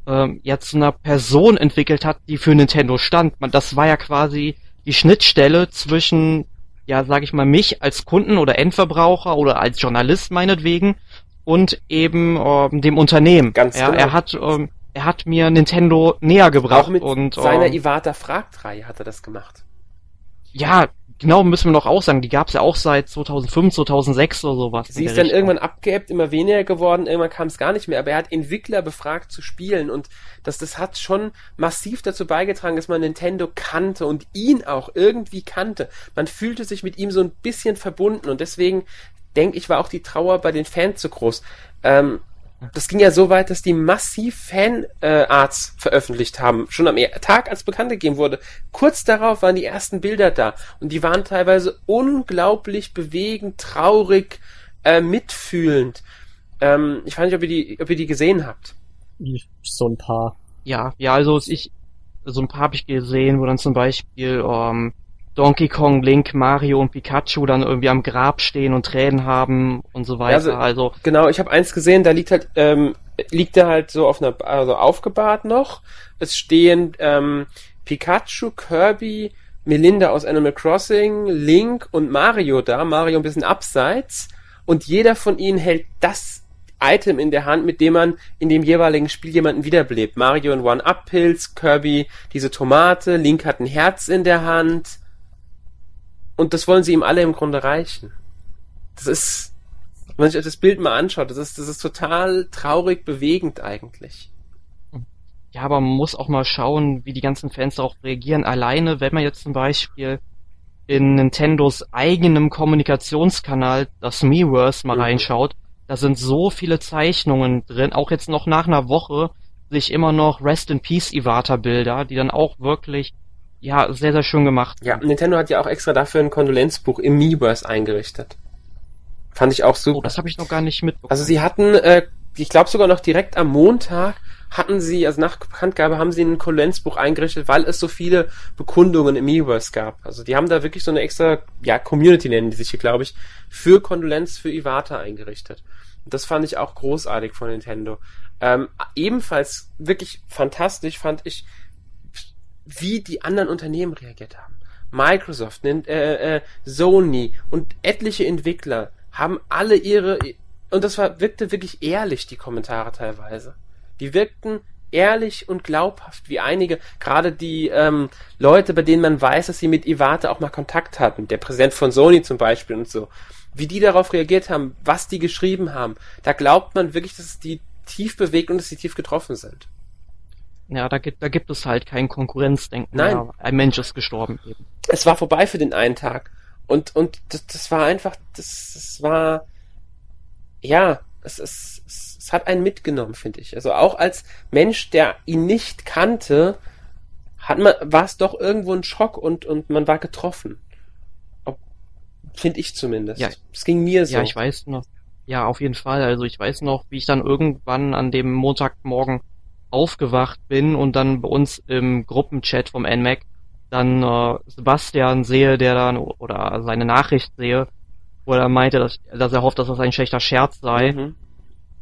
ähm, ja zu einer Person entwickelt hat, die für Nintendo stand. Man, das war ja quasi die Schnittstelle zwischen, ja, sag ich mal, mich als Kunden oder Endverbraucher oder als Journalist meinetwegen und eben ähm, dem Unternehmen. Ganz ja, genau. Er hat ähm, er hat mir Nintendo näher gebracht. Auch mit und, seiner ähm, Iwata Fragt-Reihe hat er das gemacht. Ja, genau, müssen wir noch auch sagen. Die gab's ja auch seit 2005, 2006 oder sowas. Sie ist dann Richtung. irgendwann abgeebbt, immer weniger geworden, irgendwann kam es gar nicht mehr. Aber er hat Entwickler befragt zu spielen und das, das hat schon massiv dazu beigetragen, dass man Nintendo kannte und ihn auch irgendwie kannte. Man fühlte sich mit ihm so ein bisschen verbunden und deswegen denke ich, war auch die Trauer bei den Fans so groß. Ähm, das ging ja so weit, dass die massiv Fanarts äh, veröffentlicht haben. Schon am Tag, als bekannt gegeben wurde. Kurz darauf waren die ersten Bilder da. Und die waren teilweise unglaublich bewegend, traurig, äh, mitfühlend. Ähm, ich weiß nicht, ob ihr, die, ob ihr die gesehen habt. So ein paar. Ja, ja, also ich, so ein paar habe ich gesehen, wo dann zum Beispiel ähm, Donkey Kong, Link, Mario und Pikachu dann irgendwie am Grab stehen und Tränen haben und so weiter. Ja, also, also genau, ich habe eins gesehen, da liegt halt ähm, liegt er halt so auf einer also aufgebahrt noch. Es stehen ähm, Pikachu, Kirby, Melinda aus Animal Crossing, Link und Mario da, Mario ein bisschen abseits und jeder von ihnen hält das Item in der Hand, mit dem man in dem jeweiligen Spiel jemanden wiederbelebt. Mario ein One-Up-Pilz, Kirby diese Tomate, Link hat ein Herz in der Hand. Und das wollen sie ihm alle im Grunde reichen. Das ist, wenn man sich das Bild mal anschaut, das ist, das ist total traurig bewegend eigentlich. Ja, aber man muss auch mal schauen, wie die ganzen Fans darauf reagieren. Alleine, wenn man jetzt zum Beispiel in Nintendos eigenem Kommunikationskanal, das Miiverse, mal mhm. reinschaut, da sind so viele Zeichnungen drin, auch jetzt noch nach einer Woche sich immer noch Rest in Peace Iwata Bilder, die dann auch wirklich ja sehr sehr schön gemacht. Ja, Nintendo hat ja auch extra dafür ein Kondolenzbuch im Miiverse eingerichtet. Fand ich auch super. Oh, das habe ich noch gar nicht mitbekommen. Also sie hatten, äh, ich glaube sogar noch direkt am Montag hatten sie, also nach Bekanntgabe haben sie ein Kondolenzbuch eingerichtet, weil es so viele Bekundungen im Miiverse gab. Also die haben da wirklich so eine extra, ja, Community nennen die sich hier, glaube ich, für Kondolenz für Iwata eingerichtet. Und das fand ich auch großartig von Nintendo. Ähm, ebenfalls wirklich fantastisch fand ich, wie die anderen Unternehmen reagiert haben. Microsoft, äh, äh, Sony und etliche Entwickler haben alle ihre und das war wirkte wirklich ehrlich die Kommentare teilweise. Die wirkten ehrlich und glaubhaft, wie einige, gerade die ähm, Leute, bei denen man weiß, dass sie mit Iwata auch mal Kontakt hatten, der Präsident von Sony zum Beispiel und so, wie die darauf reagiert haben, was die geschrieben haben, da glaubt man wirklich, dass es die tief bewegt und dass sie tief getroffen sind. Ja, da gibt, da gibt es halt kein Konkurrenzdenken. Nein. Mehr. Ein Mensch ist gestorben eben. Es war vorbei für den einen Tag. Und, und das, das war einfach, das, das war, ja, es, es, es, es hat einen mitgenommen, finde ich. Also auch als Mensch, der ihn nicht kannte, hat man, war es doch irgendwo ein Schock und, und man war getroffen. Finde ich zumindest. Ja, es ging mir so. Ja, ich weiß noch. Ja, auf jeden Fall. Also ich weiß noch, wie ich dann irgendwann an dem Montagmorgen aufgewacht bin und dann bei uns im Gruppenchat vom NMAC dann äh, Sebastian sehe, der dann oder seine Nachricht sehe, wo er meinte, dass, dass er hofft, dass das ein schlechter Scherz sei. Mhm.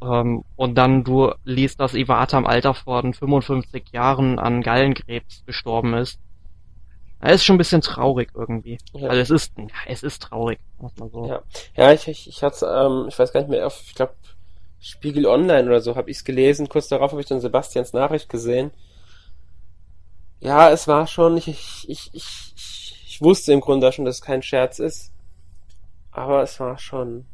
Ähm, und dann du liest, dass Iwata im Alter von 55 Jahren an Gallenkrebs gestorben ist. Es ist schon ein bisschen traurig irgendwie. Ja. Also es ist, ja, es ist traurig. So. Ja, ja ich, ich, ich hatte, ähm, ich weiß gar nicht mehr, ich glaube Spiegel Online oder so habe ich es gelesen. Kurz darauf habe ich dann Sebastians Nachricht gesehen. Ja, es war schon, ich, ich, ich, ich, ich wusste im Grunde schon, dass es kein Scherz ist. Aber es war schon.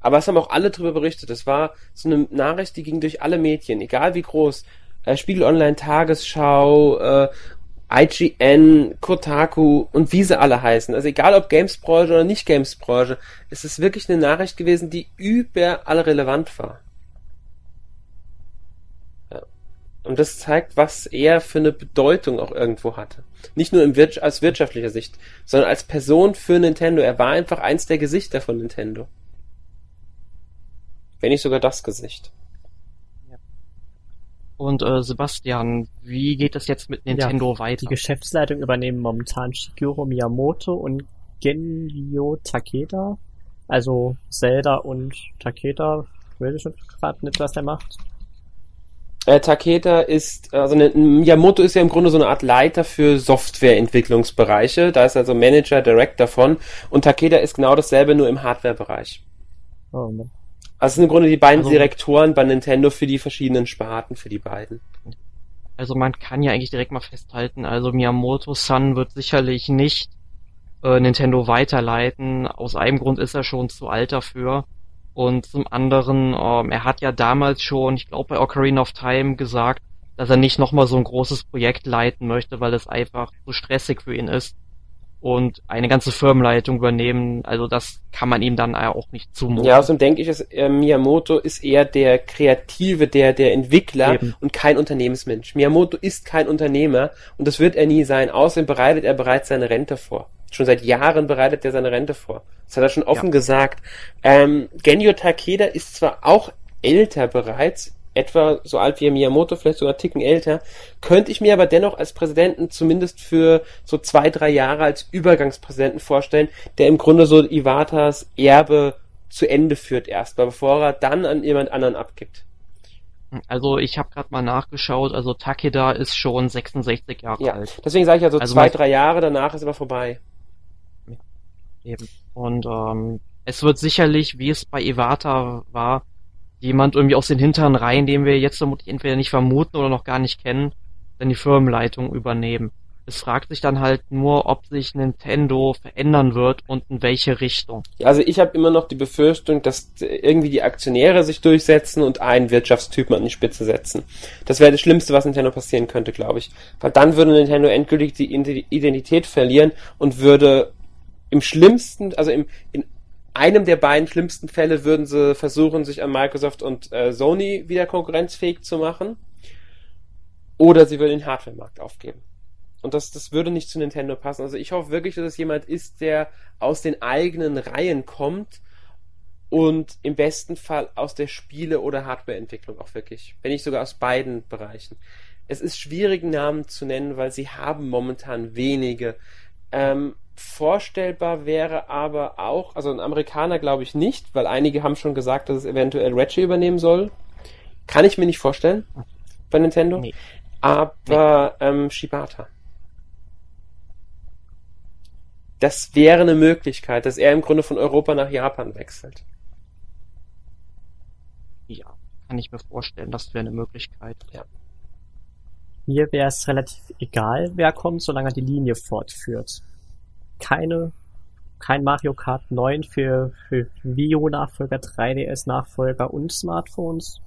Aber es haben auch alle drüber berichtet. Es war so eine Nachricht, die ging durch alle Medien, egal wie groß. Äh, Spiegel Online, Tagesschau, äh, IGN, Kotaku und wie sie alle heißen. Also egal ob Games-Branche oder nicht Games-Branche, es ist wirklich eine Nachricht gewesen, die überall relevant war. Ja. Und das zeigt, was er für eine Bedeutung auch irgendwo hatte. Nicht nur Wir aus wirtschaftlicher Sicht, sondern als Person für Nintendo. Er war einfach eins der Gesichter von Nintendo. Wenn nicht sogar das Gesicht. Und äh, Sebastian, wie geht es jetzt mit Nintendo ja, weiter? Die Geschäftsleitung übernehmen momentan Shigeru Miyamoto und Genyo Takeda. Also Zelda und Takeda. Ich weiß schon gerade nicht, was der macht. Äh, Takeda ist, also ne, Miyamoto ist ja im Grunde so eine Art Leiter für Softwareentwicklungsbereiche. Da ist also Manager, Director von. Und Takeda ist genau dasselbe, nur im Hardwarebereich. Oh, Mann. Also sind im Grunde die beiden also, Direktoren bei Nintendo für die verschiedenen Sparten, für die beiden. Also man kann ja eigentlich direkt mal festhalten, also Miyamoto-san wird sicherlich nicht äh, Nintendo weiterleiten. Aus einem Grund ist er schon zu alt dafür. Und zum anderen, ähm, er hat ja damals schon, ich glaube bei Ocarina of Time gesagt, dass er nicht nochmal so ein großes Projekt leiten möchte, weil es einfach zu stressig für ihn ist und eine ganze Firmenleitung übernehmen. Also das kann man ihm dann auch nicht zumuten. Ja, außerdem denke ich, dass äh, Miyamoto ist eher der Kreative, der, der Entwickler Eben. und kein Unternehmensmensch. Miyamoto ist kein Unternehmer und das wird er nie sein. Außerdem bereitet er bereits seine Rente vor. Schon seit Jahren bereitet er seine Rente vor. Das hat er schon offen ja. gesagt. Ähm, Genyo Takeda ist zwar auch älter bereits, etwa so alt wie Miyamoto, vielleicht sogar einen Ticken älter, könnte ich mir aber dennoch als Präsidenten zumindest für so zwei, drei Jahre als Übergangspräsidenten vorstellen, der im Grunde so Iwatas Erbe zu Ende führt erstmal, bevor er dann an jemand anderen abgibt. Also ich habe gerade mal nachgeschaut, also Takeda ist schon 66 Jahre ja, alt. Deswegen sage ich also, also zwei, drei Jahre danach ist aber vorbei. Eben. Und ähm, es wird sicherlich, wie es bei Iwata war, jemand irgendwie aus den hinteren Reihen, den wir jetzt vermutlich entweder nicht vermuten oder noch gar nicht kennen, dann die Firmenleitung übernehmen. Es fragt sich dann halt nur, ob sich Nintendo verändern wird und in welche Richtung. Also ich habe immer noch die Befürchtung, dass irgendwie die Aktionäre sich durchsetzen und einen Wirtschaftstypen an die Spitze setzen. Das wäre das Schlimmste, was Nintendo passieren könnte, glaube ich. Weil dann würde Nintendo endgültig die Identität verlieren und würde im schlimmsten, also im, in einem der beiden schlimmsten Fälle würden sie versuchen, sich an Microsoft und äh, Sony wieder konkurrenzfähig zu machen. Oder sie würden den Hardware-Markt aufgeben. Und das, das würde nicht zu Nintendo passen. Also ich hoffe wirklich, dass es jemand ist, der aus den eigenen Reihen kommt und im besten Fall aus der Spiele- oder Hardwareentwicklung auch wirklich. Wenn nicht sogar aus beiden Bereichen. Es ist schwierig, Namen zu nennen, weil sie haben momentan wenige. Ähm, vorstellbar wäre aber auch, also ein Amerikaner glaube ich nicht, weil einige haben schon gesagt, dass es eventuell Reggie übernehmen soll. Kann ich mir nicht vorstellen bei Nintendo. Nee. Aber nee. Ähm, Shibata. Das wäre eine Möglichkeit, dass er im Grunde von Europa nach Japan wechselt. Ja, kann ich mir vorstellen, das wäre eine Möglichkeit. Ja. Mir wäre es relativ egal, wer kommt, solange er die Linie fortführt keine, kein Mario Kart 9 für, für Wii U-Nachfolger, 3DS-Nachfolger und Smartphones?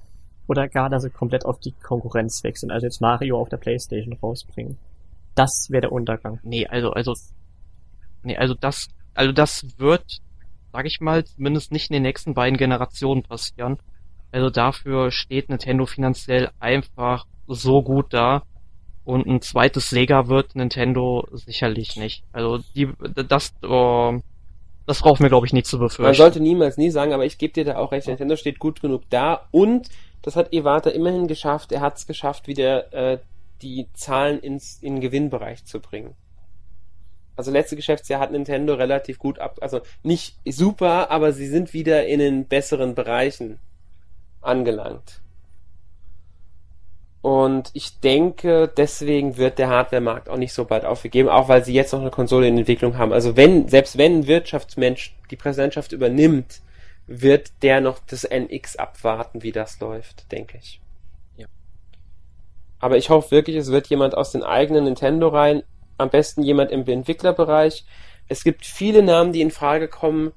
Oder gar, dass sie komplett auf die Konkurrenz wechseln, also jetzt Mario auf der Playstation rausbringen. Das wäre der Untergang. Nee, also, also, nee, also das, also das wird, sag ich mal, zumindest nicht in den nächsten beiden Generationen passieren. Also dafür steht Nintendo finanziell einfach so gut da, und ein zweites Sega wird Nintendo sicherlich nicht. Also die, das, oh, das braucht mir glaube ich nicht zu befürchten. Man sollte niemals nie sagen, aber ich gebe dir da auch recht. Nintendo steht gut genug da und das hat Iwata immerhin geschafft. Er hat es geschafft, wieder äh, die Zahlen ins in den Gewinnbereich zu bringen. Also letzte Geschäftsjahr hat Nintendo relativ gut ab, also nicht super, aber sie sind wieder in den besseren Bereichen angelangt. Und ich denke, deswegen wird der Hardware-Markt auch nicht so bald aufgegeben, auch weil sie jetzt noch eine Konsole in Entwicklung haben. Also wenn, selbst wenn ein Wirtschaftsmensch die Präsidentschaft übernimmt, wird der noch das NX abwarten, wie das läuft, denke ich. Ja. Aber ich hoffe wirklich, es wird jemand aus den eigenen Nintendo rein, am besten jemand im Entwicklerbereich. Es gibt viele Namen, die in Frage kommen,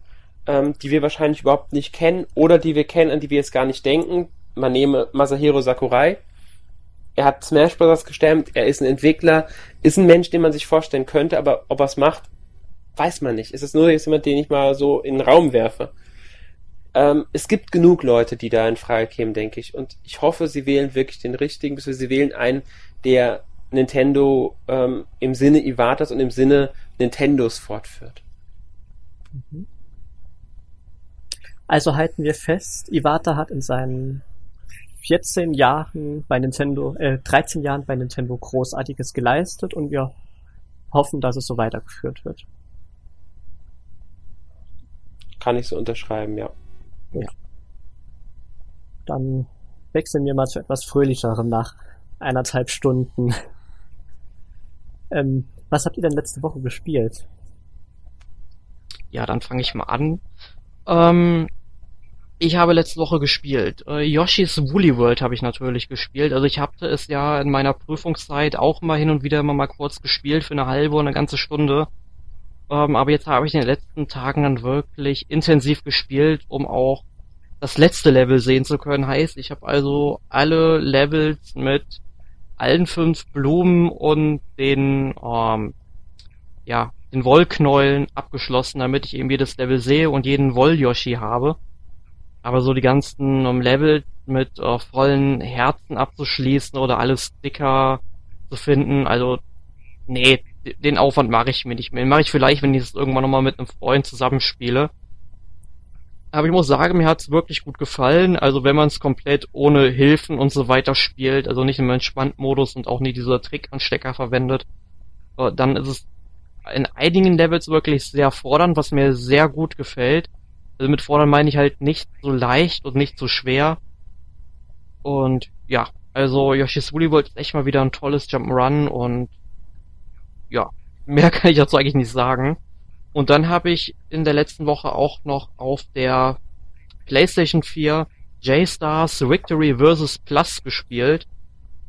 ähm, die wir wahrscheinlich überhaupt nicht kennen oder die wir kennen, an die wir jetzt gar nicht denken. Man nehme Masahiro Sakurai er hat Smash Bros. gestemmt, er ist ein Entwickler, ist ein Mensch, den man sich vorstellen könnte, aber ob er es macht, weiß man nicht. Es ist nur jetzt jemand, den ich mal so in den Raum werfe. Ähm, es gibt genug Leute, die da in Frage kämen, denke ich. Und ich hoffe, sie wählen wirklich den richtigen, bis sie wählen einen, der Nintendo ähm, im Sinne Iwatas und im Sinne Nintendos fortführt. Mhm. Also halten wir fest, Iwata hat in seinen 14 Jahren bei Nintendo, äh, 13 Jahren bei Nintendo Großartiges geleistet und wir hoffen, dass es so weitergeführt wird. Kann ich so unterschreiben, ja. Ja. Dann wechseln wir mal zu etwas Fröhlicherem nach eineinhalb Stunden. ähm, was habt ihr denn letzte Woche gespielt? Ja, dann fange ich mal an. Ähm, ich habe letzte Woche gespielt. Äh, Yoshi's Woolly World habe ich natürlich gespielt. Also ich hatte es ja in meiner Prüfungszeit auch mal hin und wieder immer mal kurz gespielt für eine halbe oder eine ganze Stunde. Ähm, aber jetzt habe ich in den letzten Tagen dann wirklich intensiv gespielt, um auch das letzte Level sehen zu können. Heißt, ich habe also alle Levels mit allen fünf Blumen und den, ähm, ja, den Wollknäulen abgeschlossen, damit ich eben jedes Level sehe und jeden Woll-Yoshi habe. Aber so die ganzen um Level mit uh, vollen Herzen abzuschließen oder alles Sticker zu finden, also nee, den Aufwand mache ich mir nicht mehr. Den mache ich vielleicht, wenn ich es irgendwann nochmal mit einem Freund zusammenspiele. Aber ich muss sagen, mir hat's wirklich gut gefallen. Also wenn man es komplett ohne Hilfen und so weiter spielt, also nicht im Entspannt-Modus und auch nicht dieser Trick-Anstecker verwendet, äh, dann ist es in einigen Levels wirklich sehr fordernd, was mir sehr gut gefällt. Also mit fordern meine ich halt nicht so leicht und nicht so schwer. Und ja, also Yoshi's Woolly World ist echt mal wieder ein tolles Jump'n'Run und ja, mehr kann ich dazu eigentlich nicht sagen. Und dann habe ich in der letzten Woche auch noch auf der PlayStation 4 J-Stars Victory vs. Plus gespielt.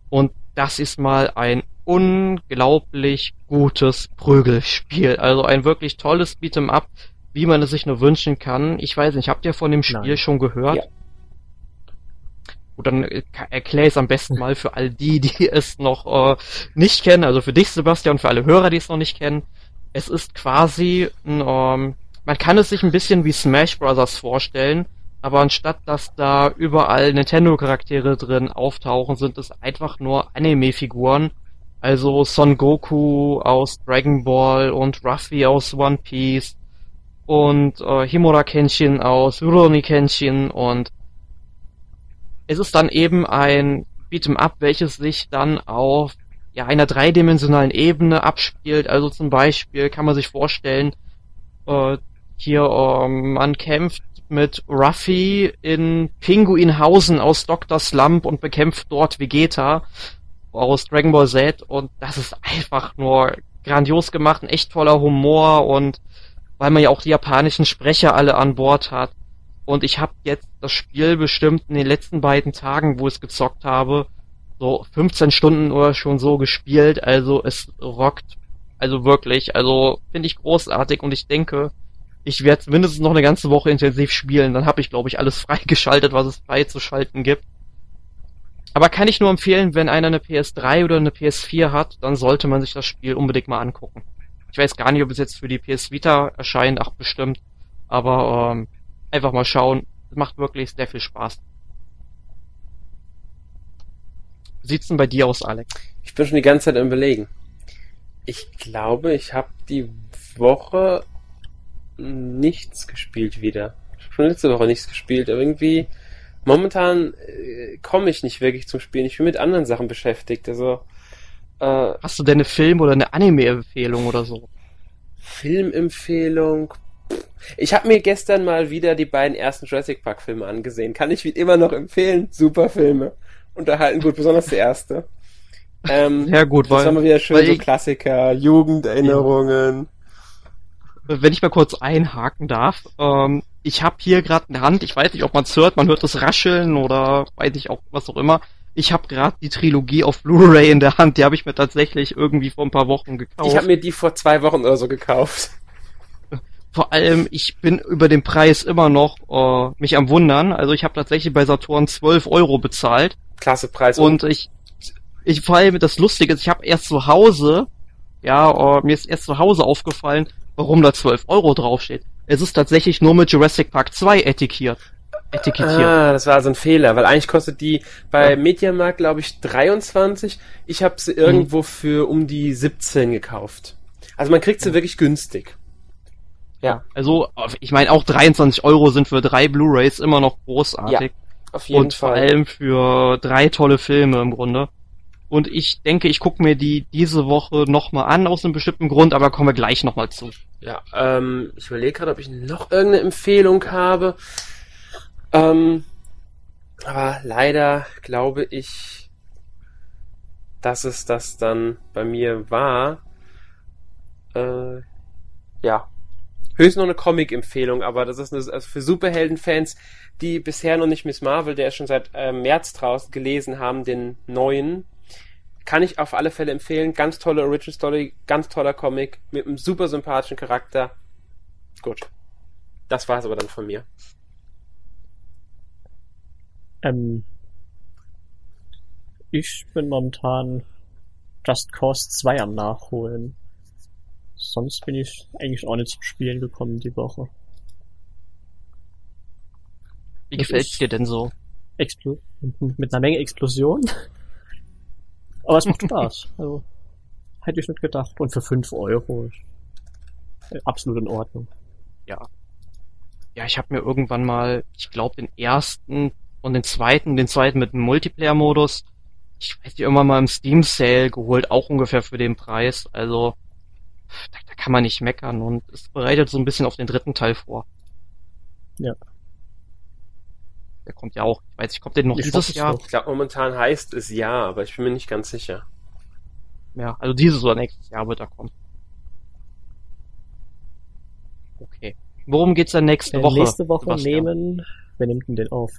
Und das ist mal ein unglaublich gutes Prügelspiel. Also ein wirklich tolles Beat'em Up, wie man es sich nur wünschen kann. Ich weiß nicht, habt ihr von dem Spiel Nein. schon gehört? Ja. Gut, dann äh, erkläre ich es am besten mal für all die, die es noch äh, nicht kennen. Also für dich, Sebastian, und für alle Hörer, die es noch nicht kennen es ist quasi, ähm, man kann es sich ein bisschen wie Smash Bros. vorstellen, aber anstatt dass da überall Nintendo-Charaktere drin auftauchen, sind es einfach nur Anime-Figuren. Also Son Goku aus Dragon Ball und Ruffy aus One Piece und äh, Himura Kenshin aus Rurouni Kenshin und es ist dann eben ein Beat'em Up, welches sich dann auf ja, einer dreidimensionalen Ebene abspielt. Also zum Beispiel kann man sich vorstellen, äh, hier ähm, man kämpft mit Ruffy in Pinguinhausen aus Dr. Slump und bekämpft dort Vegeta aus Dragon Ball Z und das ist einfach nur grandios gemacht, ein echt toller Humor und weil man ja auch die japanischen Sprecher alle an Bord hat. Und ich habe jetzt das Spiel bestimmt in den letzten beiden Tagen, wo ich es gezockt habe, so 15 Stunden oder schon so gespielt, also es rockt. Also wirklich, also finde ich großartig und ich denke, ich werde mindestens noch eine ganze Woche intensiv spielen, dann habe ich glaube ich alles freigeschaltet, was es freizuschalten gibt. Aber kann ich nur empfehlen, wenn einer eine PS3 oder eine PS4 hat, dann sollte man sich das Spiel unbedingt mal angucken. Ich weiß gar nicht, ob es jetzt für die PS Vita erscheint, ach bestimmt, aber ähm, einfach mal schauen, es macht wirklich sehr viel Spaß. sieht's denn bei dir aus, Alex? Ich bin schon die ganze Zeit im Überlegen. Ich glaube, ich habe die Woche nichts gespielt wieder. Schon letzte Woche nichts gespielt, aber irgendwie momentan äh, komme ich nicht wirklich zum Spielen. Ich bin mit anderen Sachen beschäftigt. Also äh, hast du denn eine Film- oder eine Anime-Empfehlung oder so? Filmempfehlung. Ich habe mir gestern mal wieder die beiden ersten Jurassic Park Filme angesehen. Kann ich wie immer noch empfehlen. Super Filme unterhalten gut, besonders der erste. Ähm, ja gut, weil... Das haben wir wieder schön so Klassiker, Jugenderinnerungen. Wenn ich mal kurz einhaken darf, ähm, ich habe hier gerade eine Hand, ich weiß nicht, ob man es hört, man hört das Rascheln oder weiß ich auch, was auch immer. Ich habe gerade die Trilogie auf Blu-ray in der Hand, die habe ich mir tatsächlich irgendwie vor ein paar Wochen gekauft. Ich habe mir die vor zwei Wochen oder so gekauft. Vor allem, ich bin über den Preis immer noch äh, mich am wundern. Also ich habe tatsächlich bei Saturn 12 Euro bezahlt klasse Preis. Und ich, ich vor allem das Lustige ist, ich habe erst zu Hause, ja, oh, mir ist erst zu Hause aufgefallen, warum da 12 Euro draufsteht. Es ist tatsächlich nur mit Jurassic Park 2 etikettiert. Etikettiert. Ah, das war also ein Fehler, weil eigentlich kostet die bei ja. Mediamarkt, glaube ich, 23. Ich habe sie irgendwo mhm. für um die 17 gekauft. Also man kriegt sie ja. wirklich günstig. Ja. Also, ich meine, auch 23 Euro sind für drei Blu-Rays immer noch großartig. Ja. Auf jeden und Fall. vor allem für drei tolle Filme im Grunde. Und ich denke, ich gucke mir die diese Woche nochmal an, aus einem bestimmten Grund, aber kommen wir gleich nochmal zu. Ja, ähm, ich überlege gerade, ob ich noch irgendeine Empfehlung habe. Ähm, aber leider glaube ich, dass es das dann bei mir war. Äh, ja, höchstens noch eine Comic-Empfehlung, aber das ist eine, also für Superhelden-Fans, die bisher noch nicht Miss Marvel, der ist schon seit äh, März draußen gelesen haben, den neuen. Kann ich auf alle Fälle empfehlen. Ganz tolle Original Story, ganz toller Comic mit einem super sympathischen Charakter. Gut. Das war's aber dann von mir. Ähm, ich bin momentan Just Cause 2 am Nachholen sonst bin ich eigentlich auch nicht zum Spielen gekommen die Woche. Wie gefällt dir denn so? Explo mit einer Menge Explosion. Aber es macht Spaß. Also, hätte ich nicht gedacht. Und für 5 Euro ist absolut in Ordnung. Ja. ja, ich habe mir irgendwann mal, ich glaube, den ersten und den zweiten, den zweiten mit dem Multiplayer-Modus, ich weiß nicht, immer mal im Steam Sale geholt, auch ungefähr für den Preis. Also da, da kann man nicht meckern und es bereitet so ein bisschen auf den dritten Teil vor. Ja. Der kommt ja auch, ich weiß nicht, kommt der noch Ich dieses Jahr? noch. Ich glaube, momentan heißt es ja, aber ich bin mir nicht ganz sicher. Ja, also dieses oder nächstes Jahr wird er kommen. Okay. Worum geht's dann nächste Äh, Woche? nächste Woche Sebastian? nehmen, wer nimmt denn den auf?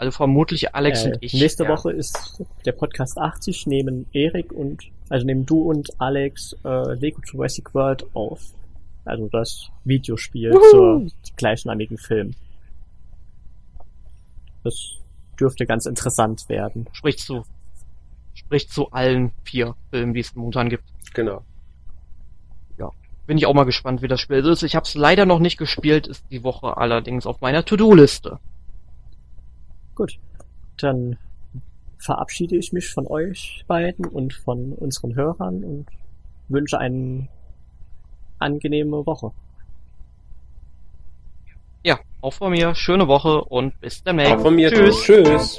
Also vermutlich Alex äh, und ich. nächste ja. Woche ist der Podcast 80, nehmen Erik und, also nehmen du und Alex äh, Lego Jurassic World auf. Also das Videospiel Wuhu! zur gleichnamigen Film. Das dürfte ganz interessant werden. Spricht zu, spricht zu allen vier Filmen, die es momentan gibt. Genau. Bin ich auch mal gespannt, wie das Spiel ist. Ich habe es leider noch nicht gespielt, ist die Woche allerdings auf meiner To-Do-Liste. Gut, dann verabschiede ich mich von euch beiden und von unseren Hörern und wünsche eine angenehme Woche. Ja, auch von mir, schöne Woche und bis demnächst. Auch von mir. Tschüss. Tschüss.